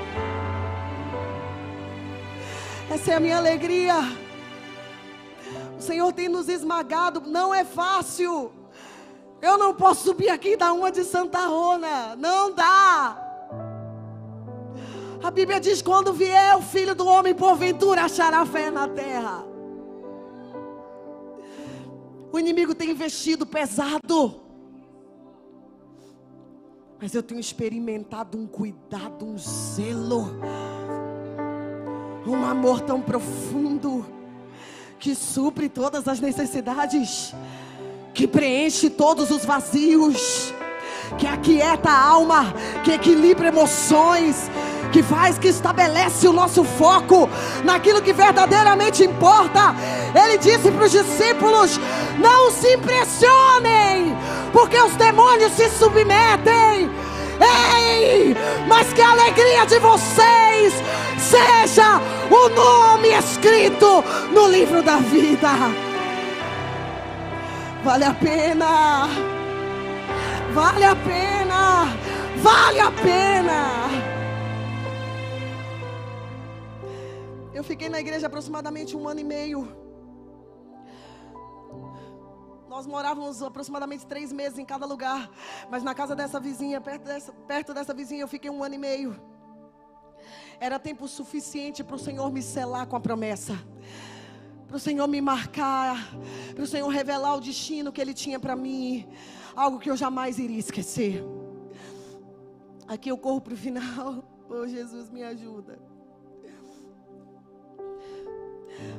Essa é a minha alegria. O Senhor tem nos esmagado, não é fácil. Eu não posso subir aqui e dar uma de Santa Rona, não dá. A Bíblia diz: quando vier o filho do homem, porventura achará fé na terra. O inimigo tem investido pesado. Mas eu tenho experimentado um cuidado, um zelo, um amor tão profundo que supre todas as necessidades, que preenche todos os vazios, que aquieta a alma, que equilibra emoções, que faz, que estabelece o nosso foco naquilo que verdadeiramente importa. Ele disse para os discípulos: Não se impressionem, porque os demônios se submetem. Mas que a alegria de vocês seja o nome escrito no livro da vida. Vale a pena. Vale a pena. Vale a pena. Eu fiquei na igreja aproximadamente um ano e meio. Nós morávamos aproximadamente três meses em cada lugar. Mas na casa dessa vizinha, perto dessa, perto dessa vizinha, eu fiquei um ano e meio. Era tempo suficiente para o Senhor me selar com a promessa. Para o Senhor me marcar. Para o Senhor revelar o destino que Ele tinha para mim. Algo que eu jamais iria esquecer. Aqui eu corro para o final. Oh, Jesus, me ajuda.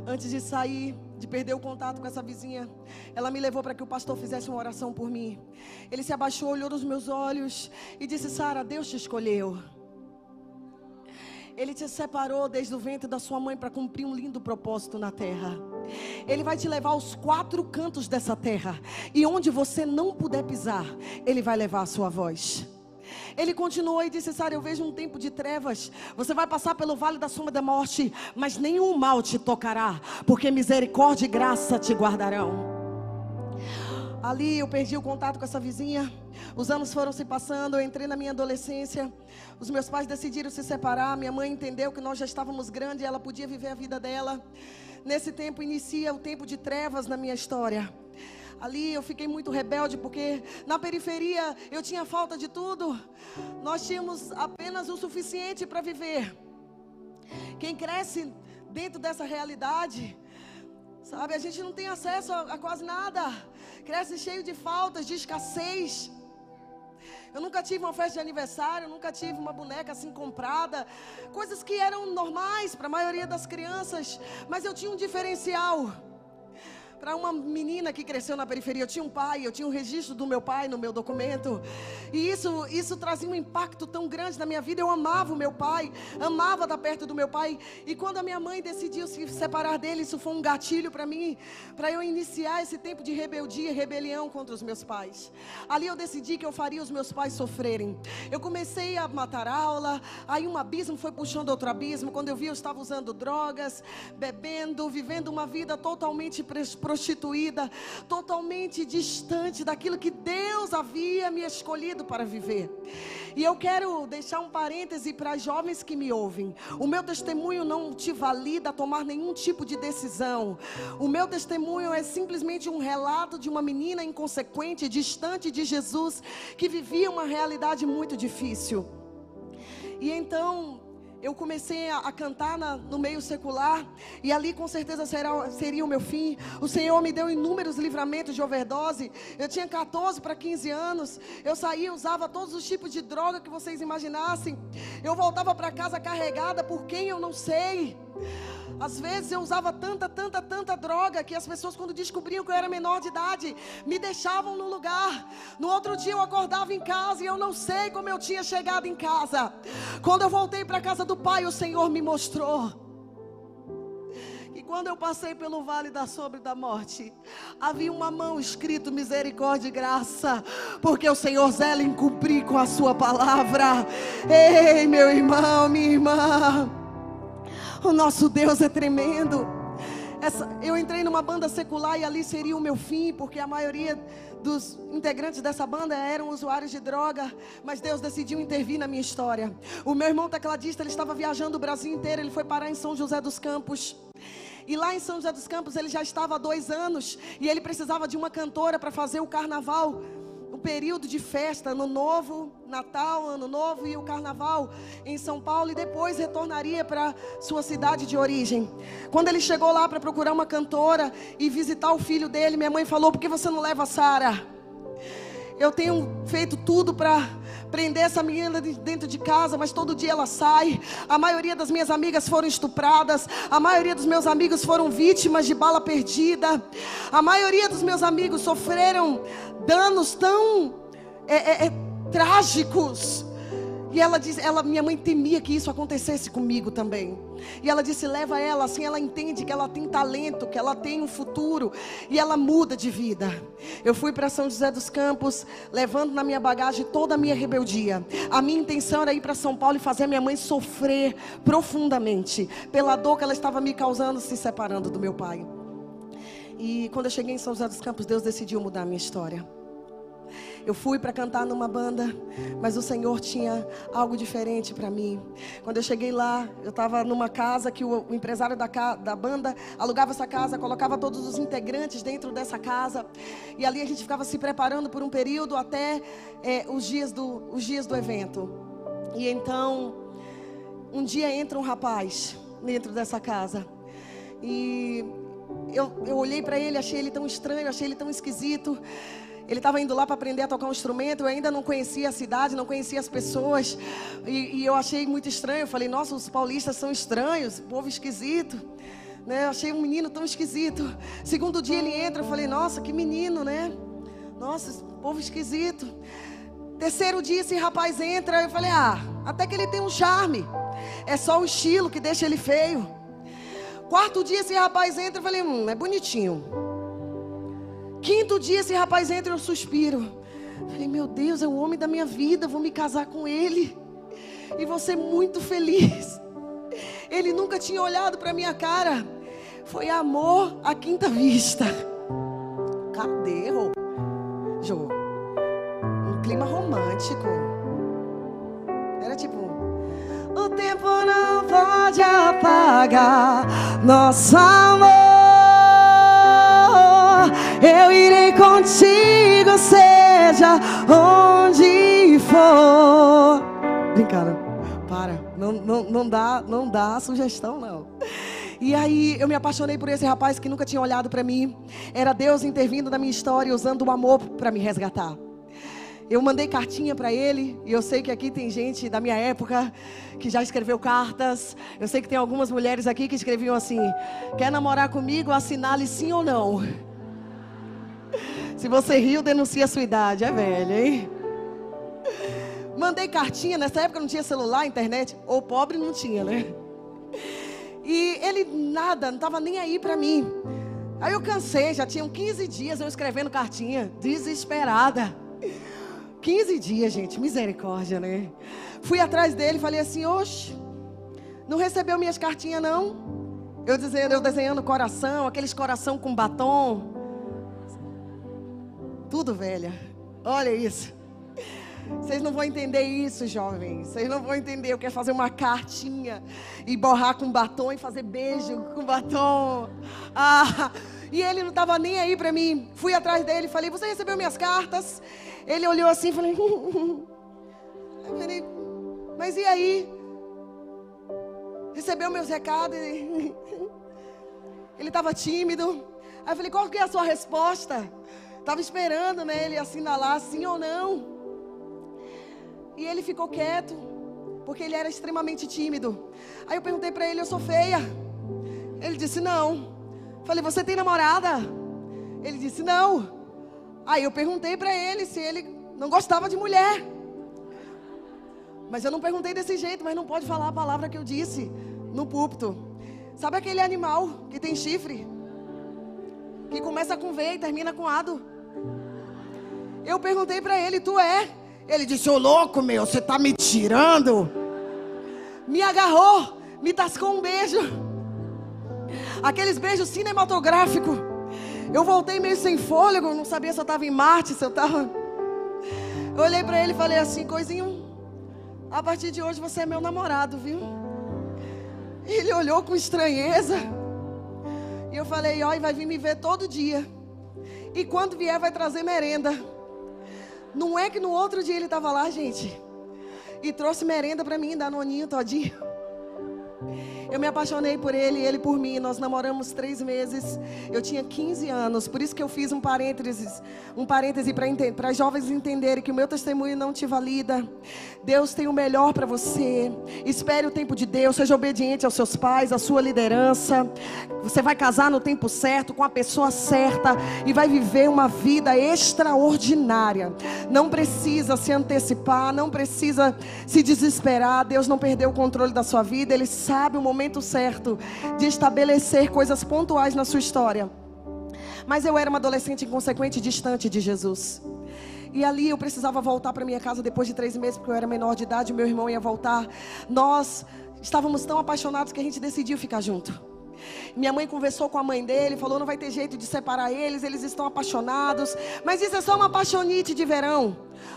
Antes de sair, de perder o contato com essa vizinha, ela me levou para que o pastor fizesse uma oração por mim. Ele se abaixou, olhou nos meus olhos e disse: Sara, Deus te escolheu. Ele te separou desde o ventre da sua mãe para cumprir um lindo propósito na terra. Ele vai te levar aos quatro cantos dessa terra. E onde você não puder pisar, Ele vai levar a sua voz. Ele continuou e disse: Sara, eu vejo um tempo de trevas. Você vai passar pelo vale da sombra da morte, mas nenhum mal te tocará, porque misericórdia e graça te guardarão. Ali eu perdi o contato com essa vizinha. Os anos foram se passando, eu entrei na minha adolescência. Os meus pais decidiram se separar. Minha mãe entendeu que nós já estávamos grandes e ela podia viver a vida dela. Nesse tempo inicia o tempo de trevas na minha história. Ali eu fiquei muito rebelde porque na periferia eu tinha falta de tudo. Nós tínhamos apenas o suficiente para viver. Quem cresce dentro dessa realidade, sabe, a gente não tem acesso a, a quase nada. Cresce cheio de faltas, de escassez. Eu nunca tive uma festa de aniversário, nunca tive uma boneca assim comprada. Coisas que eram normais para a maioria das crianças, mas eu tinha um diferencial para uma menina que cresceu na periferia. Eu tinha um pai, eu tinha um registro do meu pai no meu documento. E isso, isso trazia um impacto tão grande na minha vida. Eu amava o meu pai, amava estar perto do meu pai. E quando a minha mãe decidiu se separar dele, isso foi um gatilho para mim, para eu iniciar esse tempo de rebeldia e rebelião contra os meus pais. Ali eu decidi que eu faria os meus pais sofrerem. Eu comecei a matar aula, aí um abismo foi puxando outro abismo. Quando eu vi, eu estava usando drogas, bebendo, vivendo uma vida totalmente prostituída, totalmente distante daquilo que Deus havia me escolhido para viver. E eu quero deixar um parêntese para as jovens que me ouvem. O meu testemunho não te valida a tomar nenhum tipo de decisão. O meu testemunho é simplesmente um relato de uma menina inconsequente, distante de Jesus, que vivia uma realidade muito difícil. E então, eu comecei a, a cantar na, no meio secular, e ali com certeza será, seria o meu fim. O Senhor me deu inúmeros livramentos de overdose. Eu tinha 14 para 15 anos. Eu saía, usava todos os tipos de droga que vocês imaginassem. Eu voltava para casa carregada por quem eu não sei. Às vezes eu usava tanta, tanta, tanta droga que as pessoas, quando descobriam que eu era menor de idade, me deixavam no lugar. No outro dia eu acordava em casa e eu não sei como eu tinha chegado em casa. Quando eu voltei para a casa do pai, o Senhor me mostrou. Quando eu passei pelo vale da sombra e da morte, havia uma mão escrito misericórdia e graça, porque o Senhor zela em cumprir com a sua palavra. Ei, meu irmão, minha irmã. O nosso Deus é tremendo. Essa, eu entrei numa banda secular e ali seria o meu fim, porque a maioria dos integrantes dessa banda eram usuários de droga, mas Deus decidiu intervir na minha história. O meu irmão tecladista, ele estava viajando o Brasil inteiro, ele foi parar em São José dos Campos. E lá em São José dos Campos ele já estava há dois anos e ele precisava de uma cantora para fazer o carnaval o período de festa, ano novo, Natal, ano novo e o carnaval em São Paulo e depois retornaria para sua cidade de origem. Quando ele chegou lá para procurar uma cantora e visitar o filho dele, minha mãe falou: "Por que você não leva a Sara?" Eu tenho feito tudo para prender essa menina dentro de casa, mas todo dia ela sai. A maioria das minhas amigas foram estupradas, a maioria dos meus amigos foram vítimas de bala perdida, a maioria dos meus amigos sofreram danos tão é, é, é, trágicos. E ela diz, ela, minha mãe temia que isso acontecesse comigo também. E ela disse: leva ela, assim ela entende que ela tem talento, que ela tem um futuro e ela muda de vida. Eu fui para São José dos Campos, levando na minha bagagem toda a minha rebeldia. A minha intenção era ir para São Paulo e fazer minha mãe sofrer profundamente pela dor que ela estava me causando se separando do meu pai. E quando eu cheguei em São José dos Campos, Deus decidiu mudar a minha história. Eu fui para cantar numa banda, mas o Senhor tinha algo diferente para mim. Quando eu cheguei lá, eu estava numa casa que o, empresário da, da banda alugava essa casa, colocava todos os integrantes dentro dessa casa. E ali a gente ficava se preparando por um período até é, os, dias do, os dias do evento. E então, um dia entra um rapaz dentro dessa casa. E eu, eu olhei para ele, achei ele tão estranho, achei ele tão esquisito. Ele estava indo lá para aprender a tocar um instrumento. Eu ainda não conhecia a cidade, não conhecia as pessoas. E, e eu achei muito estranho. Eu falei, nossa, os paulistas são estranhos, povo esquisito. Né? Eu achei um menino tão esquisito. Segundo dia ele entra, eu falei, nossa, que menino, né? Nossa, povo esquisito. Terceiro dia esse rapaz entra, eu falei, ah, até que ele tem um charme. É só o estilo que deixa ele feio. Quarto dia esse rapaz entra, eu falei, hum, é bonitinho. Quinto dia esse rapaz entra e eu suspiro. Falei, meu Deus, é o homem da minha vida, vou me casar com ele. E vou ser muito feliz. Ele nunca tinha olhado para minha cara. Foi amor à quinta vista. Cadê, Rô? Jô? Um clima romântico. Era tipo. O tempo não pode apagar nosso amor. Eu irei contigo, seja onde for. Brincadeira, para. Não, não, não dá, não dá sugestão, não. E aí eu me apaixonei por esse rapaz que nunca tinha olhado para mim. Era Deus intervindo na minha história, usando o amor para me resgatar. Eu mandei cartinha para ele, e eu sei que aqui tem gente da minha época que já escreveu cartas. Eu sei que tem algumas mulheres aqui que escreviam assim: Quer namorar comigo? Assinale sim ou não. Se você riu, denuncia a sua idade. É velha, hein? Mandei cartinha, nessa época não tinha celular, internet, ou pobre não tinha, né? E ele nada, não estava nem aí para mim. Aí eu cansei, já tinham 15 dias eu escrevendo cartinha, desesperada. 15 dias, gente, misericórdia, né? Fui atrás dele, falei assim: "Oxe, não recebeu minhas cartinhas não?" Eu desenhando, eu desenhando coração, aqueles coração com batom tudo velha. Olha isso. Vocês não vão entender isso, jovens. Vocês não vão entender o que é fazer uma cartinha e borrar com batom e fazer beijo com batom. Ah, e ele não estava nem aí para mim. Fui atrás dele e falei: Você recebeu minhas cartas? Ele olhou assim e falei: Eu falei: Mas e aí? Recebeu meus recados? Ele estava tímido. Aí eu falei: Qual que é a sua resposta? Estava esperando né, ele assinalar sim ou não. E ele ficou quieto, porque ele era extremamente tímido. Aí eu perguntei para ele: Eu sou feia? Ele disse: Não. Falei: Você tem namorada? Ele disse: Não. Aí eu perguntei para ele se ele não gostava de mulher. Mas eu não perguntei desse jeito, mas não pode falar a palavra que eu disse no púlpito. Sabe aquele animal que tem chifre? Que começa com V e termina com ado. Eu perguntei para ele: Tu é? Ele disse: Ô louco, meu, você tá me tirando? Me agarrou, me tascou um beijo. Aqueles beijos cinematográficos. Eu voltei meio sem fôlego, não sabia se eu estava em Marte, se eu estava. Eu olhei para ele e falei assim: Coisinho, a partir de hoje você é meu namorado, viu? Ele olhou com estranheza. E eu falei, ó, e vai vir me ver todo dia. E quando vier, vai trazer merenda. Não é que no outro dia ele estava lá, gente. E trouxe merenda para mim, danoninho todinho. Eu me apaixonei por ele e ele por mim. Nós namoramos três meses. Eu tinha 15 anos. Por isso que eu fiz um parênteses, um parêntese para jovens entenderem que o meu testemunho não te valida. Deus tem o melhor para você. Espere o tempo de Deus. Seja obediente aos seus pais, à sua liderança. Você vai casar no tempo certo, com a pessoa certa e vai viver uma vida extraordinária. Não precisa se antecipar, não precisa se desesperar. Deus não perdeu o controle da sua vida. Ele sabe o momento momento certo de estabelecer coisas pontuais na sua história. Mas eu era uma adolescente inconsequente e distante de Jesus. E ali eu precisava voltar para minha casa depois de três meses, porque eu era menor de idade, meu irmão ia voltar. Nós estávamos tão apaixonados que a gente decidiu ficar junto. Minha mãe conversou com a mãe dele, falou: não vai ter jeito de separar eles, eles estão apaixonados. Mas isso é só uma apaixonite de verão.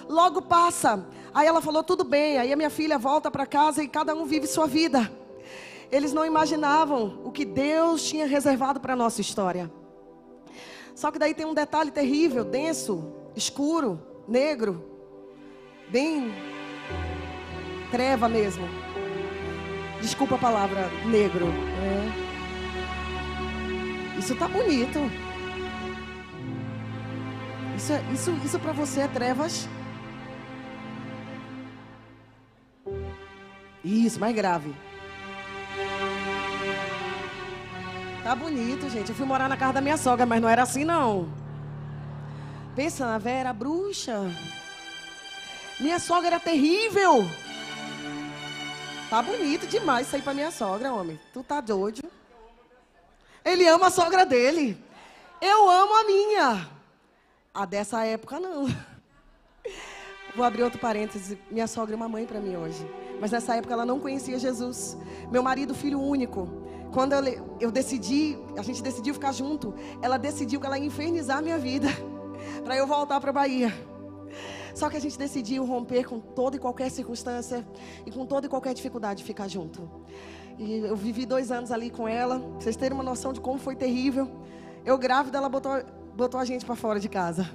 Logo passa. Aí ela falou: tudo bem. Aí a minha filha volta para casa e cada um vive sua vida. Eles não imaginavam o que Deus tinha reservado para a nossa história. Só que daí tem um detalhe terrível, denso, escuro, negro, bem treva mesmo. Desculpa a palavra negro. É. Isso tá bonito. Isso, é, isso, isso para você é trevas? Isso, mais grave. Tá bonito, gente. Eu fui morar na casa da minha sogra, mas não era assim, não. Pensa na Vera, bruxa. Minha sogra era terrível. Tá bonito demais isso aí pra minha sogra, homem. Tu tá doido? Ele ama a sogra dele. Eu amo a minha. A dessa época, não. Vou abrir outro parêntese. Minha sogra é uma mãe para mim hoje. Mas nessa época ela não conhecia Jesus. Meu marido, filho único quando eu, eu decidi, a gente decidiu ficar junto, ela decidiu que ela ia infernizar a minha vida para eu voltar para a Bahia. Só que a gente decidiu romper com toda e qualquer circunstância e com toda e qualquer dificuldade de ficar junto. E eu vivi dois anos ali com ela, pra vocês terem uma noção de como foi terrível. Eu grávida, ela botou, botou a gente para fora de casa.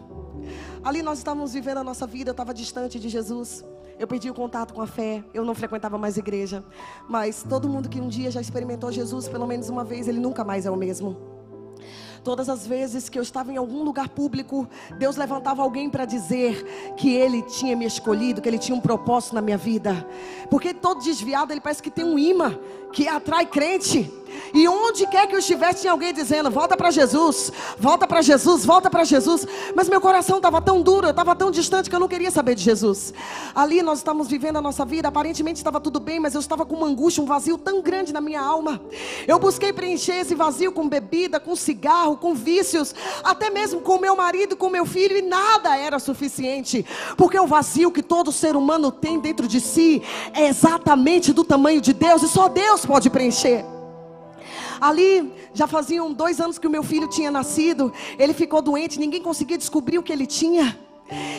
Ali nós estávamos vivendo a nossa vida, eu estava distante de Jesus. Eu perdi o contato com a fé, eu não frequentava mais igreja. Mas todo mundo que um dia já experimentou Jesus, pelo menos uma vez, ele nunca mais é o mesmo. Todas as vezes que eu estava em algum lugar público, Deus levantava alguém para dizer que Ele tinha me escolhido, que Ele tinha um propósito na minha vida. Porque todo desviado, ele parece que tem um imã que atrai crente. E onde quer que eu estivesse, tinha alguém dizendo: volta para Jesus, volta para Jesus, volta para Jesus. Mas meu coração estava tão duro, eu estava tão distante que eu não queria saber de Jesus. Ali nós estávamos vivendo a nossa vida, aparentemente estava tudo bem, mas eu estava com uma angústia, um vazio tão grande na minha alma. Eu busquei preencher esse vazio com bebida, com cigarro, com vícios, até mesmo com meu marido, com meu filho, e nada era suficiente, porque o vazio que todo ser humano tem dentro de si é exatamente do tamanho de Deus, e só Deus pode preencher. Ali já faziam dois anos que o meu filho tinha nascido. Ele ficou doente, ninguém conseguia descobrir o que ele tinha.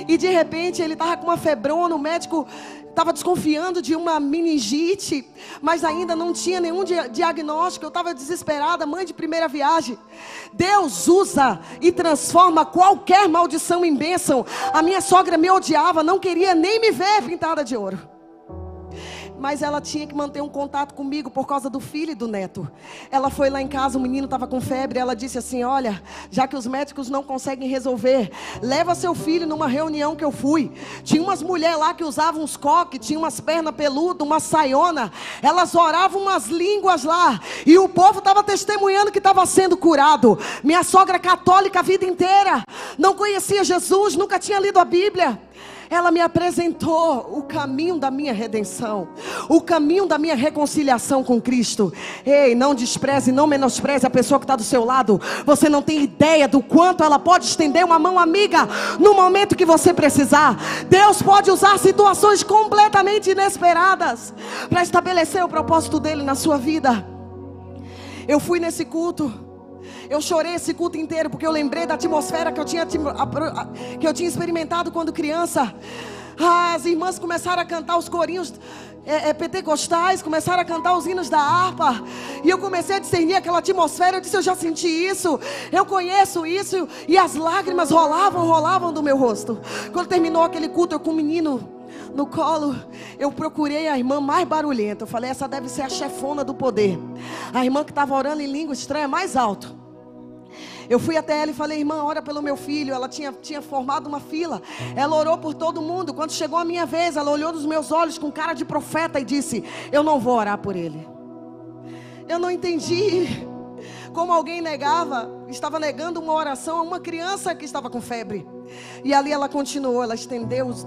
E de repente ele estava com uma febrona, o médico estava desconfiando de uma meningite, mas ainda não tinha nenhum diagnóstico. Eu estava desesperada, mãe de primeira viagem. Deus usa e transforma qualquer maldição em bênção. A minha sogra me odiava, não queria nem me ver pintada de ouro mas ela tinha que manter um contato comigo por causa do filho e do neto. Ela foi lá em casa, o menino estava com febre, ela disse assim: Olha, já que os médicos não conseguem resolver, leva seu filho numa reunião que eu fui. Tinha umas mulheres lá que usavam uns coques, tinha umas pernas peludas, uma saiona, elas oravam umas línguas lá, e o povo estava testemunhando que estava sendo curado. Minha sogra católica a vida inteira, não conhecia Jesus, nunca tinha lido a Bíblia ela me apresentou o caminho da minha redenção, o caminho da minha reconciliação com Cristo. Ei, não despreze, não menospreze a pessoa que está do seu lado. Você não tem ideia do quanto ela pode estender uma mão amiga no momento que você precisar. Deus pode usar situações completamente inesperadas para estabelecer o propósito dele na sua vida. Eu fui nesse culto. Eu chorei esse culto inteiro porque eu lembrei da atmosfera que eu tinha, que eu tinha experimentado quando criança. Ah, as irmãs começaram a cantar os corinhos é, é, pentecostais começaram a cantar os hinos da harpa. E eu comecei a discernir aquela atmosfera. Eu disse: Eu já senti isso. Eu conheço isso. E as lágrimas rolavam, rolavam do meu rosto. Quando terminou aquele culto, eu com o menino no colo, eu procurei a irmã mais barulhenta. Eu falei: Essa deve ser a chefona do poder. A irmã que estava orando em língua estranha mais alto. Eu fui até ela e falei, irmã, ora pelo meu filho. Ela tinha, tinha formado uma fila. Ela orou por todo mundo. Quando chegou a minha vez, ela olhou nos meus olhos com cara de profeta e disse: Eu não vou orar por ele. Eu não entendi como alguém negava, estava negando uma oração a uma criança que estava com febre. E ali ela continuou, ela estendeu os,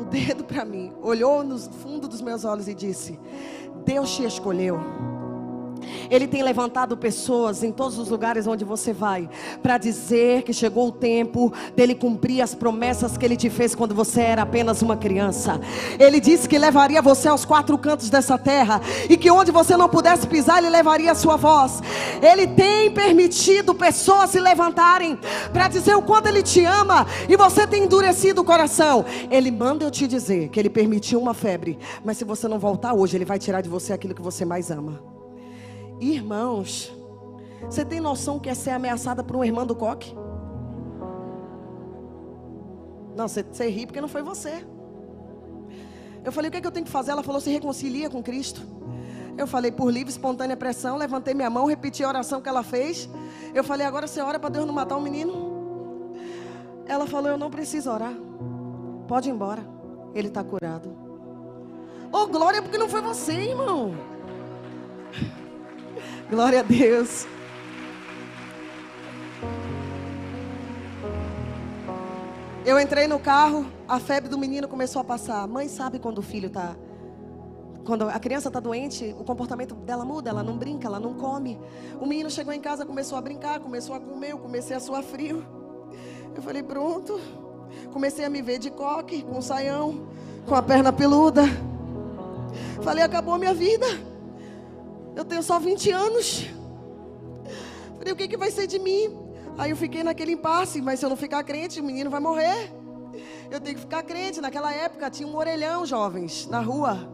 o dedo para mim, olhou no fundo dos meus olhos e disse: Deus te escolheu. Ele tem levantado pessoas em todos os lugares onde você vai para dizer que chegou o tempo dele cumprir as promessas que ele te fez quando você era apenas uma criança. Ele disse que levaria você aos quatro cantos dessa terra e que onde você não pudesse pisar, ele levaria a sua voz. Ele tem permitido pessoas se levantarem para dizer o quanto ele te ama e você tem endurecido o coração. Ele manda eu te dizer que ele permitiu uma febre, mas se você não voltar hoje, ele vai tirar de você aquilo que você mais ama. Irmãos, você tem noção que é ser ameaçada por uma irmã do coque? Não, você, você ri porque não foi você. Eu falei, o que, é que eu tenho que fazer? Ela falou, se reconcilia com Cristo. Eu falei, por livre, espontânea pressão, levantei minha mão, repeti a oração que ela fez. Eu falei, agora você ora para Deus não matar o um menino? Ela falou, eu não preciso orar. Pode ir embora. Ele está curado. Oh, glória, porque não foi você, irmão. Glória a Deus. Eu entrei no carro, a febre do menino começou a passar. Mãe sabe quando o filho está. Quando a criança está doente, o comportamento dela muda, ela não brinca, ela não come. O menino chegou em casa, começou a brincar, começou a comer, eu comecei a suar frio. Eu falei, pronto. Comecei a me ver de coque, com saião, com a perna peluda. Falei, acabou minha vida. Eu tenho só 20 anos. Falei, o que, que vai ser de mim? Aí eu fiquei naquele impasse, mas se eu não ficar crente, o menino vai morrer. Eu tenho que ficar crente. Naquela época tinha um orelhão, jovens, na rua.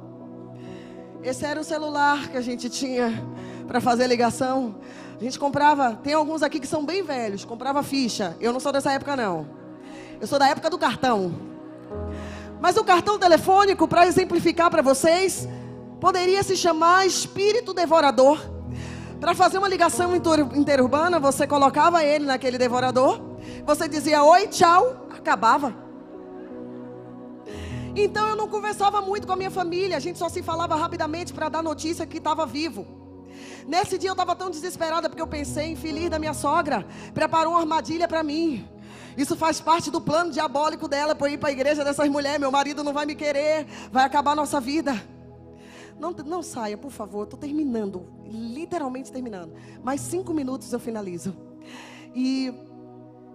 Esse era o celular que a gente tinha para fazer ligação. A gente comprava, tem alguns aqui que são bem velhos, comprava ficha. Eu não sou dessa época, não. Eu sou da época do cartão. Mas o cartão telefônico, para exemplificar para vocês, poderia se chamar espírito devorador. Para fazer uma ligação interurbana, você colocava ele naquele devorador, você dizia oi, tchau, acabava. Então eu não conversava muito com a minha família, a gente só se falava rapidamente para dar notícia que estava vivo. Nesse dia eu estava tão desesperada porque eu pensei, infeliz da minha sogra, preparou uma armadilha para mim. Isso faz parte do plano diabólico dela para ir para a igreja dessas mulheres. Meu marido não vai me querer, vai acabar nossa vida. Não, não saia, por favor. Estou terminando. Literalmente terminando. Mais cinco minutos eu finalizo. E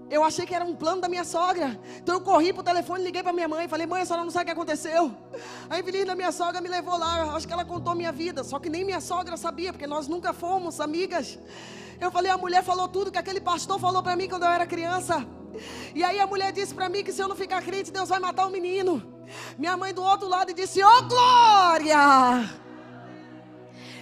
eu achei que era um plano da minha sogra. Então eu corri pro telefone, liguei para minha mãe, falei: "Mãe, a senhora não sabe o que aconteceu?" A Evelina, minha sogra, me levou lá. Acho que ela contou minha vida, só que nem minha sogra sabia, porque nós nunca fomos amigas. Eu falei: "A mulher falou tudo que aquele pastor falou para mim quando eu era criança." E aí a mulher disse para mim que se eu não ficar crente, Deus vai matar o menino. Minha mãe do outro lado disse: "Ô oh, glória!"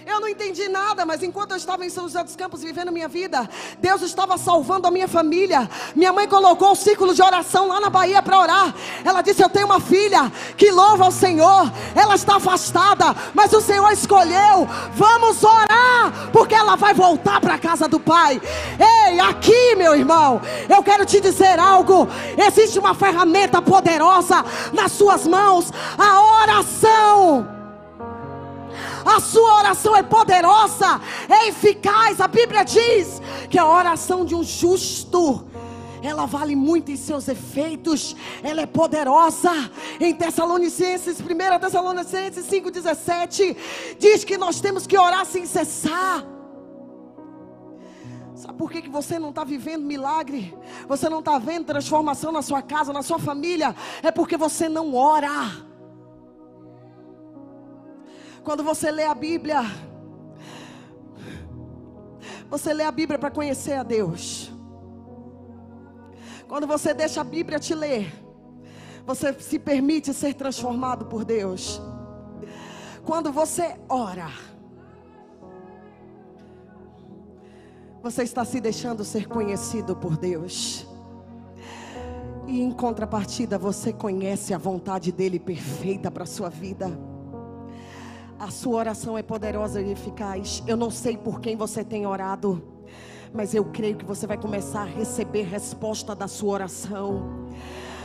Eu não entendi nada, mas enquanto eu estava em São José dos Campos vivendo minha vida, Deus estava salvando a minha família. Minha mãe colocou o círculo de oração lá na Bahia para orar. Ela disse: Eu tenho uma filha que louva ao Senhor. Ela está afastada, mas o Senhor escolheu. Vamos orar, porque ela vai voltar para a casa do Pai. Ei, aqui, meu irmão, eu quero te dizer algo. Existe uma ferramenta poderosa nas suas mãos: a oração. A sua oração é poderosa, é eficaz. A Bíblia diz que a oração de um justo ela vale muito em seus efeitos, ela é poderosa. Em Tessalonicenses, 1 Tessalonicenses 5,17, diz que nós temos que orar sem cessar. Sabe por que, que você não está vivendo milagre? Você não está vendo transformação na sua casa, na sua família? É porque você não ora. Quando você lê a Bíblia, você lê a Bíblia para conhecer a Deus. Quando você deixa a Bíblia te ler, você se permite ser transformado por Deus. quando você ora, você está se deixando ser conhecido por Deus. E em contrapartida, você conhece a vontade dele perfeita para sua vida. A sua oração é poderosa e eficaz. Eu não sei por quem você tem orado, mas eu creio que você vai começar a receber resposta da sua oração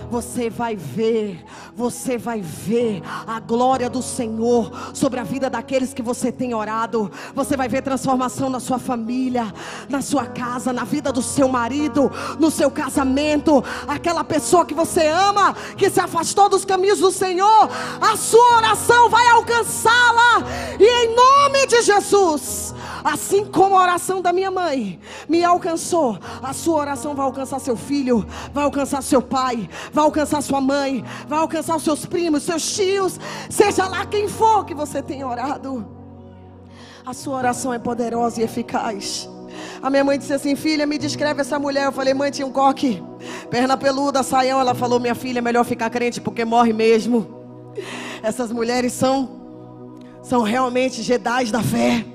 você vai ver, você vai ver a glória do Senhor sobre a vida daqueles que você tem orado. Você vai ver transformação na sua família, na sua casa, na vida do seu marido, no seu casamento. Aquela pessoa que você ama, que se afastou dos caminhos do Senhor, a sua oração vai alcançá-la. E em nome de Jesus, assim como a oração da minha mãe me alcançou, a sua oração vai alcançar seu filho, vai alcançar seu pai, vai alcançar sua mãe, vai alcançar os seus primos, seus tios, seja lá quem for que você tenha orado. A sua oração é poderosa e eficaz. A minha mãe disse assim: Filha, me descreve essa mulher. Eu falei: Mãe, tinha um coque, perna peluda, saião. Ela falou: Minha filha, é melhor ficar crente porque morre mesmo. Essas mulheres são, são realmente Jedi da fé.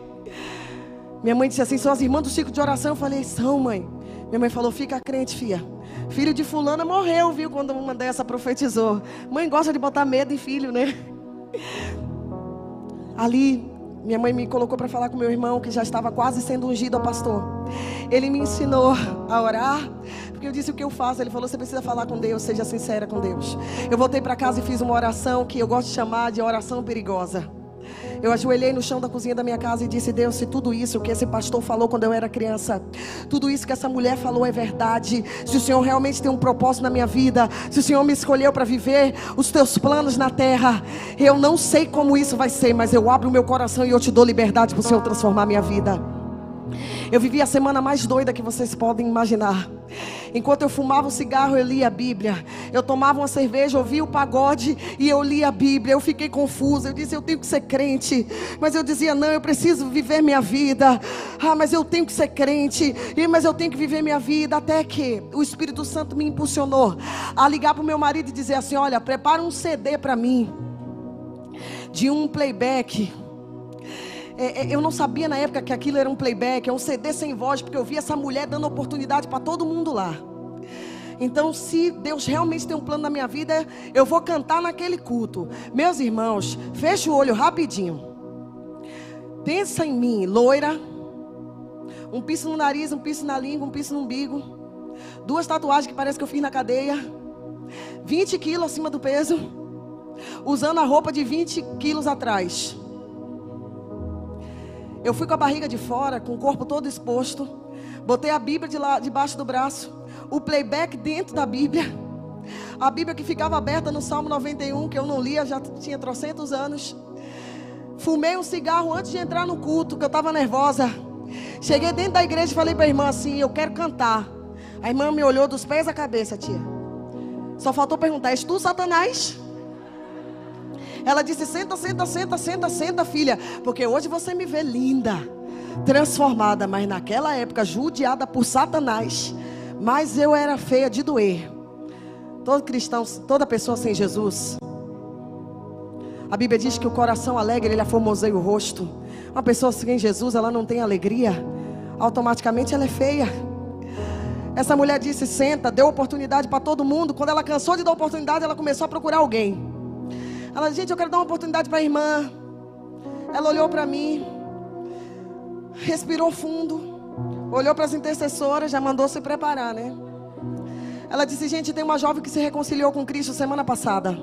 Minha mãe disse assim: São as irmãs do ciclo de oração. Eu falei: São, mãe. Minha mãe falou: Fica crente, filha. Filho de fulana morreu, viu? Quando uma dessa profetizou. Mãe gosta de botar medo em filho, né? Ali, minha mãe me colocou para falar com meu irmão, que já estava quase sendo ungido ao pastor. Ele me ensinou a orar, porque eu disse o que eu faço. Ele falou: você precisa falar com Deus, seja sincera com Deus. Eu voltei para casa e fiz uma oração que eu gosto de chamar de oração perigosa. Eu ajoelhei no chão da cozinha da minha casa e disse: Deus, se tudo isso que esse pastor falou quando eu era criança, tudo isso que essa mulher falou é verdade, se o Senhor realmente tem um propósito na minha vida, se o Senhor me escolheu para viver os teus planos na terra, eu não sei como isso vai ser, mas eu abro o meu coração e eu te dou liberdade para o Senhor transformar minha vida. Eu vivi a semana mais doida que vocês podem imaginar. Enquanto eu fumava um cigarro, eu lia a Bíblia. Eu tomava uma cerveja, ouvia o pagode e eu lia a Bíblia. Eu fiquei confusa. Eu disse, eu tenho que ser crente. Mas eu dizia, não, eu preciso viver minha vida. Ah, mas eu tenho que ser crente. E, mas eu tenho que viver minha vida. Até que o Espírito Santo me impulsionou a ligar para o meu marido e dizer assim: olha, prepara um CD para mim. De um playback é, é, eu não sabia na época que aquilo era um playback, é um CD sem voz, porque eu vi essa mulher dando oportunidade para todo mundo lá. Então, se Deus realmente tem um plano na minha vida, eu vou cantar naquele culto. Meus irmãos, fecha o olho rapidinho. Pensa em mim, loira, um piso no nariz, um piso na língua, um piso no umbigo, duas tatuagens que parece que eu fiz na cadeia, 20 quilos acima do peso, usando a roupa de 20 quilos atrás. Eu fui com a barriga de fora, com o corpo todo exposto. Botei a Bíblia de lá, debaixo do braço. O playback dentro da Bíblia. A Bíblia que ficava aberta no Salmo 91, que eu não lia, já tinha trocentos anos. Fumei um cigarro antes de entrar no culto, que eu estava nervosa. Cheguei dentro da igreja e falei para a irmã assim: Eu quero cantar. A irmã me olhou dos pés à cabeça, tia. Só faltou perguntar: És tu, Satanás? Ela disse: Senta, senta, senta, senta, senta, filha. Porque hoje você me vê linda, transformada, mas naquela época judiada por Satanás. Mas eu era feia de doer. Todo cristão, toda pessoa sem Jesus. A Bíblia diz que o coração alegre, ele aformoseia o rosto. Uma pessoa sem Jesus, ela não tem alegria. Automaticamente ela é feia. Essa mulher disse: senta, deu oportunidade para todo mundo. Quando ela cansou de dar oportunidade, ela começou a procurar alguém. Ela disse, gente, eu quero dar uma oportunidade para a irmã. Ela olhou para mim, respirou fundo, olhou para as intercessoras, já mandou se preparar, né? Ela disse, gente, tem uma jovem que se reconciliou com Cristo semana passada.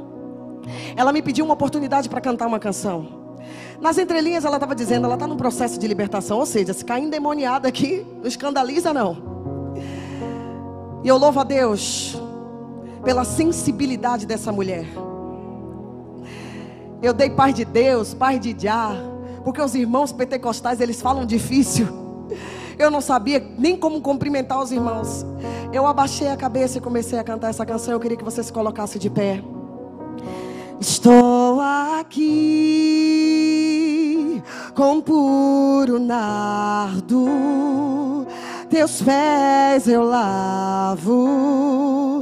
Ela me pediu uma oportunidade para cantar uma canção. Nas entrelinhas ela estava dizendo, ela está num processo de libertação, ou seja, se cair endemoniada aqui, não escandaliza não. E eu louvo a Deus pela sensibilidade dessa mulher. Eu dei paz de Deus, paz de Já, porque os irmãos pentecostais eles falam difícil. Eu não sabia nem como cumprimentar os irmãos. Eu abaixei a cabeça e comecei a cantar essa canção. Eu queria que você se colocasse de pé. Estou aqui com puro nardo, teus pés eu lavo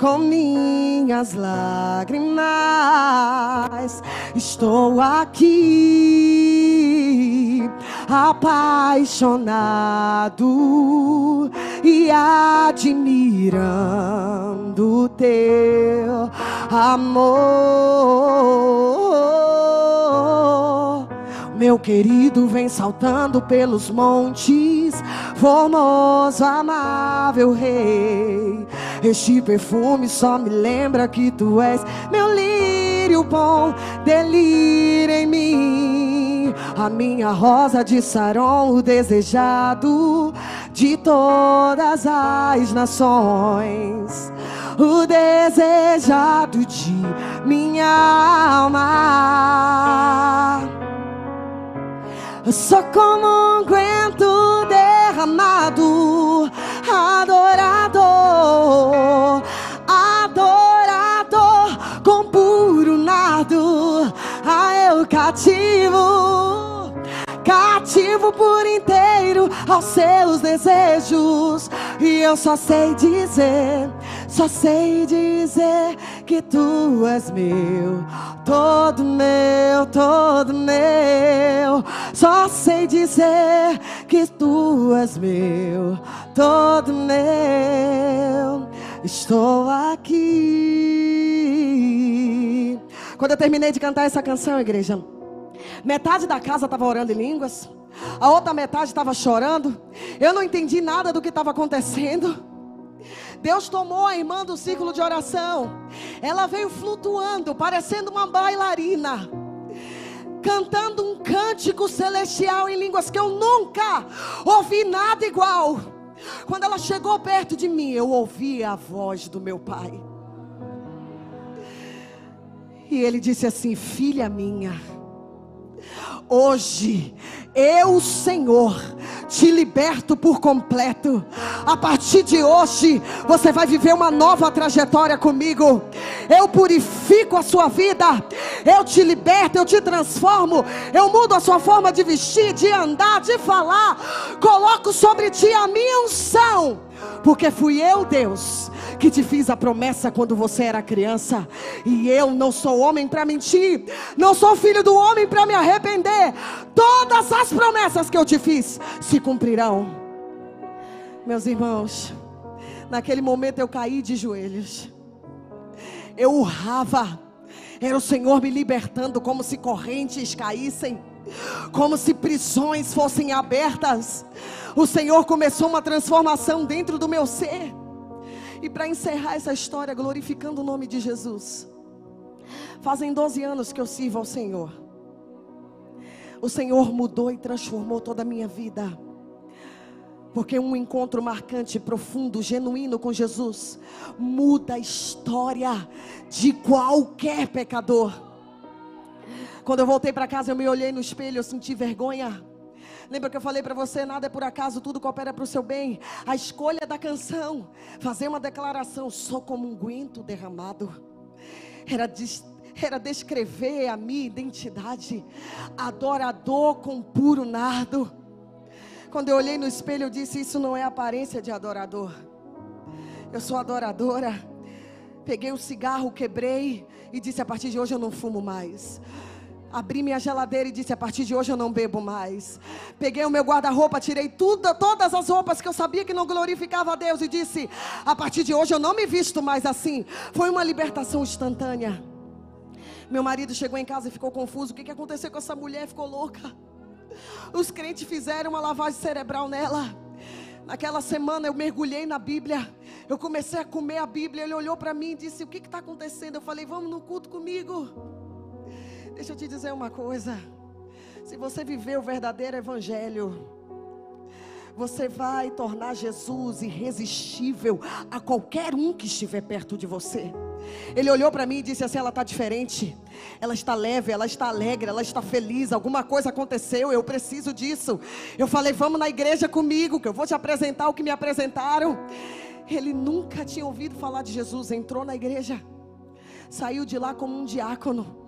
com minhas lágrimas. Estou aqui apaixonado e admirando teu amor. Meu querido vem saltando pelos montes, formoso, amável rei. Este perfume só me lembra que tu és meu lírio bom, delírio em mim. A minha rosa de Saron, o desejado de todas as nações o desejado de minha alma. Sou como um guento derramado, adorador, adorador com puro nardo, ah, eu cativo, cativo por inteiro aos seus desejos, e eu só sei dizer só sei dizer que tu és meu, todo meu, todo meu. Só sei dizer que tu és meu, todo meu. Estou aqui. Quando eu terminei de cantar essa canção, igreja, metade da casa estava orando em línguas, a outra metade estava chorando. Eu não entendi nada do que estava acontecendo. Deus tomou a irmã do círculo de oração. Ela veio flutuando, parecendo uma bailarina. Cantando um cântico celestial em línguas que eu nunca ouvi nada igual. Quando ela chegou perto de mim, eu ouvi a voz do meu pai. E ele disse assim: Filha minha, hoje eu, Senhor, te liberto por completo. A partir de hoje, você vai viver uma nova trajetória comigo. Eu purifico a sua vida. Eu te liberto, eu te transformo. Eu mudo a sua forma de vestir, de andar, de falar. Coloco sobre ti a minha unção. Porque fui eu, Deus, que te fiz a promessa quando você era criança. E eu não sou homem para mentir. Não sou filho do homem para me arrepender. Todas as promessas que eu te fiz se cumprirão. Meus irmãos, naquele momento eu caí de joelhos. Eu urrava. Era o Senhor me libertando como se correntes caíssem como se prisões fossem abertas. O Senhor começou uma transformação dentro do meu ser. E para encerrar essa história, glorificando o nome de Jesus, fazem 12 anos que eu sirvo ao Senhor. O Senhor mudou e transformou toda a minha vida. Porque um encontro marcante, profundo, genuíno com Jesus muda a história de qualquer pecador. Quando eu voltei para casa, eu me olhei no espelho, eu senti vergonha. Lembra que eu falei para você, nada é por acaso, tudo coopera para o seu bem. A escolha da canção, fazer uma declaração, sou como um guento derramado. Era des, era descrever a minha identidade, adorador com puro nardo. Quando eu olhei no espelho, eu disse: Isso não é aparência de adorador. Eu sou adoradora. Peguei o cigarro, quebrei e disse: A partir de hoje eu não fumo mais. Abri minha geladeira e disse: a partir de hoje eu não bebo mais. Peguei o meu guarda-roupa, tirei tudo, todas as roupas que eu sabia que não glorificava a Deus e disse: a partir de hoje eu não me visto mais assim. Foi uma libertação instantânea. Meu marido chegou em casa e ficou confuso: o que, que aconteceu com essa mulher? Ficou louca. Os crentes fizeram uma lavagem cerebral nela. Naquela semana eu mergulhei na Bíblia. Eu comecei a comer a Bíblia. Ele olhou para mim e disse: O que está acontecendo? Eu falei: Vamos no culto comigo. Deixa eu te dizer uma coisa. Se você viver o verdadeiro evangelho, você vai tornar Jesus irresistível a qualquer um que estiver perto de você. Ele olhou para mim e disse assim: ela está diferente, ela está leve, ela está alegre, ela está feliz. Alguma coisa aconteceu, eu preciso disso. Eu falei: vamos na igreja comigo, que eu vou te apresentar o que me apresentaram. Ele nunca tinha ouvido falar de Jesus, entrou na igreja, saiu de lá como um diácono.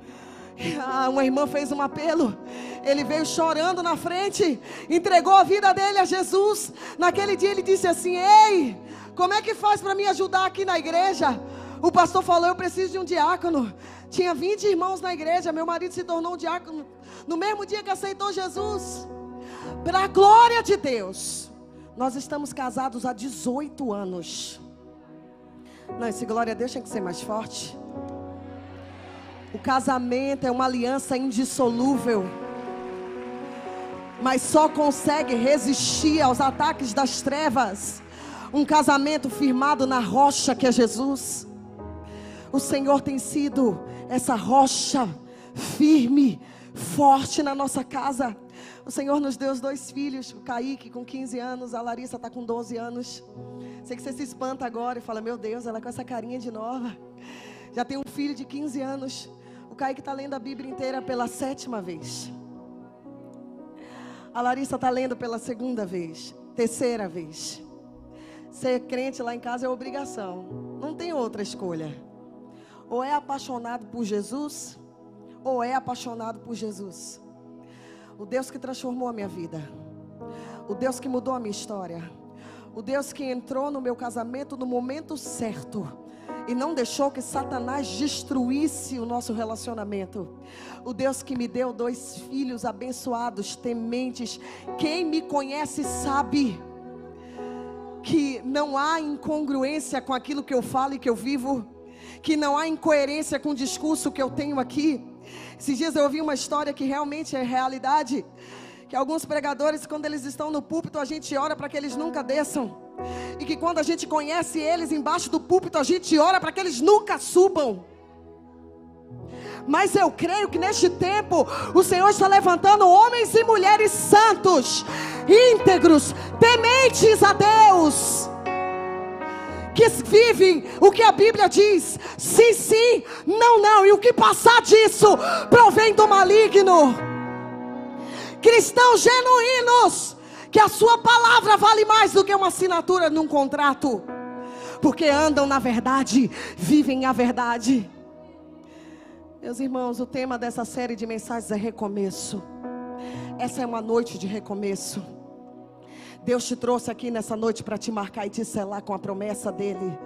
Ah, uma irmã fez um apelo. Ele veio chorando na frente, entregou a vida dele a Jesus. Naquele dia ele disse assim: Ei, como é que faz para me ajudar aqui na igreja? O pastor falou: Eu preciso de um diácono. Tinha 20 irmãos na igreja. Meu marido se tornou um diácono no mesmo dia que aceitou Jesus. Para a glória de Deus. Nós estamos casados há 18 anos. Não, esse glória a Deus tinha que ser mais forte. O casamento é uma aliança indissolúvel. Mas só consegue resistir aos ataques das trevas um casamento firmado na rocha que é Jesus. O Senhor tem sido essa rocha firme, forte na nossa casa. O Senhor nos deu os dois filhos, o Kaique com 15 anos, a Larissa está com 12 anos. Sei que você se espanta agora e fala: Meu Deus, ela com essa carinha de nova. Já tem um filho de 15 anos. O Kaique está lendo a Bíblia inteira pela sétima vez. A Larissa está lendo pela segunda vez, terceira vez. Ser crente lá em casa é obrigação, não tem outra escolha. Ou é apaixonado por Jesus, ou é apaixonado por Jesus. O Deus que transformou a minha vida, o Deus que mudou a minha história, o Deus que entrou no meu casamento no momento certo e não deixou que Satanás destruísse o nosso relacionamento. O Deus que me deu dois filhos abençoados, tementes. Quem me conhece sabe que não há incongruência com aquilo que eu falo e que eu vivo, que não há incoerência com o discurso que eu tenho aqui. Esses dias eu ouvi uma história que realmente é realidade. Que alguns pregadores, quando eles estão no púlpito, a gente ora para que eles nunca desçam. E que quando a gente conhece eles embaixo do púlpito, a gente ora para que eles nunca subam. Mas eu creio que neste tempo o Senhor está levantando homens e mulheres santos, íntegros, tementes a Deus, que vivem o que a Bíblia diz: sim, sim, não, não, e o que passar disso provém do maligno. Cristãos genuínos, que a sua palavra vale mais do que uma assinatura num contrato, porque andam na verdade, vivem a verdade. Meus irmãos, o tema dessa série de mensagens é recomeço. Essa é uma noite de recomeço. Deus te trouxe aqui nessa noite para te marcar e te selar com a promessa dele.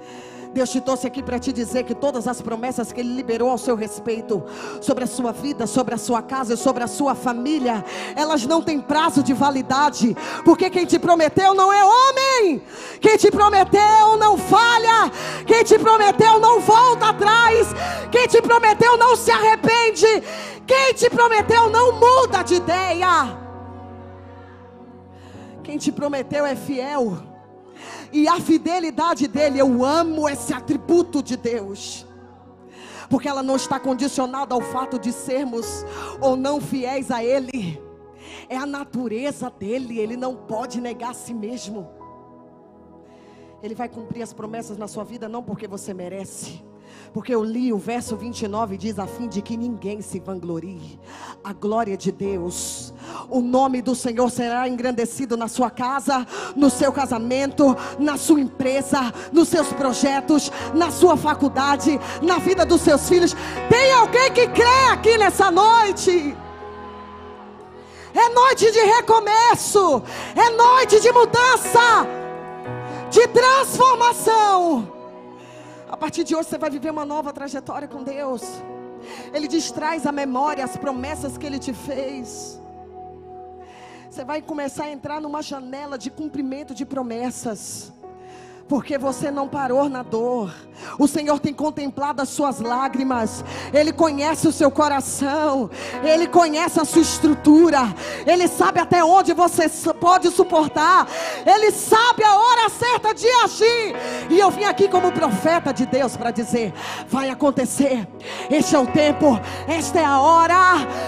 Deus te trouxe aqui para te dizer que todas as promessas que Ele liberou ao seu respeito, sobre a sua vida, sobre a sua casa e sobre a sua família, elas não têm prazo de validade, porque quem te prometeu não é homem, quem te prometeu não falha, quem te prometeu não volta atrás, quem te prometeu não se arrepende, quem te prometeu não muda de ideia. Quem te prometeu é fiel. E a fidelidade dele, eu amo esse atributo de Deus. Porque ela não está condicionada ao fato de sermos ou não fiéis a Ele. É a natureza dele, ele não pode negar a si mesmo. Ele vai cumprir as promessas na sua vida não porque você merece, porque eu li o verso 29 diz a fim de que ninguém se vanglorie. A glória de Deus, o nome do Senhor será engrandecido na sua casa, no seu casamento, na sua empresa, nos seus projetos, na sua faculdade, na vida dos seus filhos. Tem alguém que crê aqui nessa noite? É noite de recomeço, é noite de mudança, de transformação. A partir de hoje você vai viver uma nova trajetória com Deus. Ele diz: traz à memória as promessas que Ele te fez. Você vai começar a entrar numa janela de cumprimento de promessas porque você não parou na dor. O Senhor tem contemplado as suas lágrimas, Ele conhece o seu coração, Ele conhece a sua estrutura, Ele sabe até onde você pode suportar, Ele sabe a hora certa de agir. E eu vim aqui como profeta de Deus para dizer: vai acontecer, este é o tempo, esta é a hora.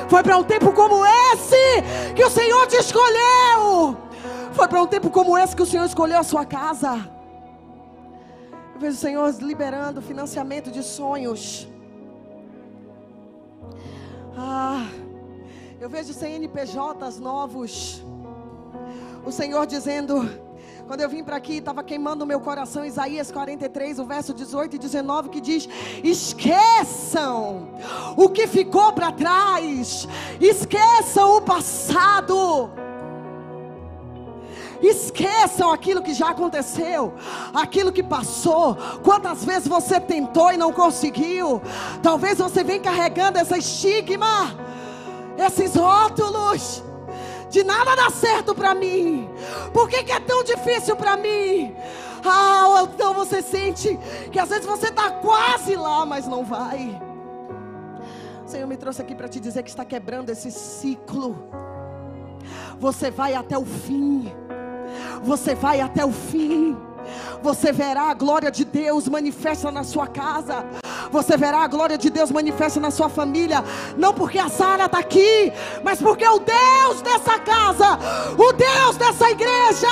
Foi para um tempo como esse que o Senhor te escolheu. Foi para um tempo como esse que o Senhor escolheu a sua casa. Eu vejo o Senhor liberando financiamento de sonhos. Ah, eu vejo CNPJs novos. O Senhor dizendo, quando eu vim para aqui, estava queimando o meu coração, Isaías 43, o verso 18 e 19, que diz: Esqueçam o que ficou para trás, esqueçam o passado. Esqueçam aquilo que já aconteceu, aquilo que passou. Quantas vezes você tentou e não conseguiu? Talvez você venha carregando essa estigma, esses rótulos. De nada dá certo para mim. Por que, que é tão difícil para mim? Ah, então você sente que às vezes você está quase lá, mas não vai. O Senhor me trouxe aqui para te dizer que está quebrando esse ciclo. Você vai até o fim. Você vai até o fim. Você verá a glória de Deus manifesta na sua casa. Você verá a glória de Deus manifesta na sua família. Não porque a Sara está aqui, mas porque o Deus dessa casa, o Deus dessa igreja,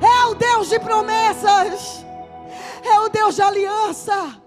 é o Deus de promessas, é o Deus de aliança.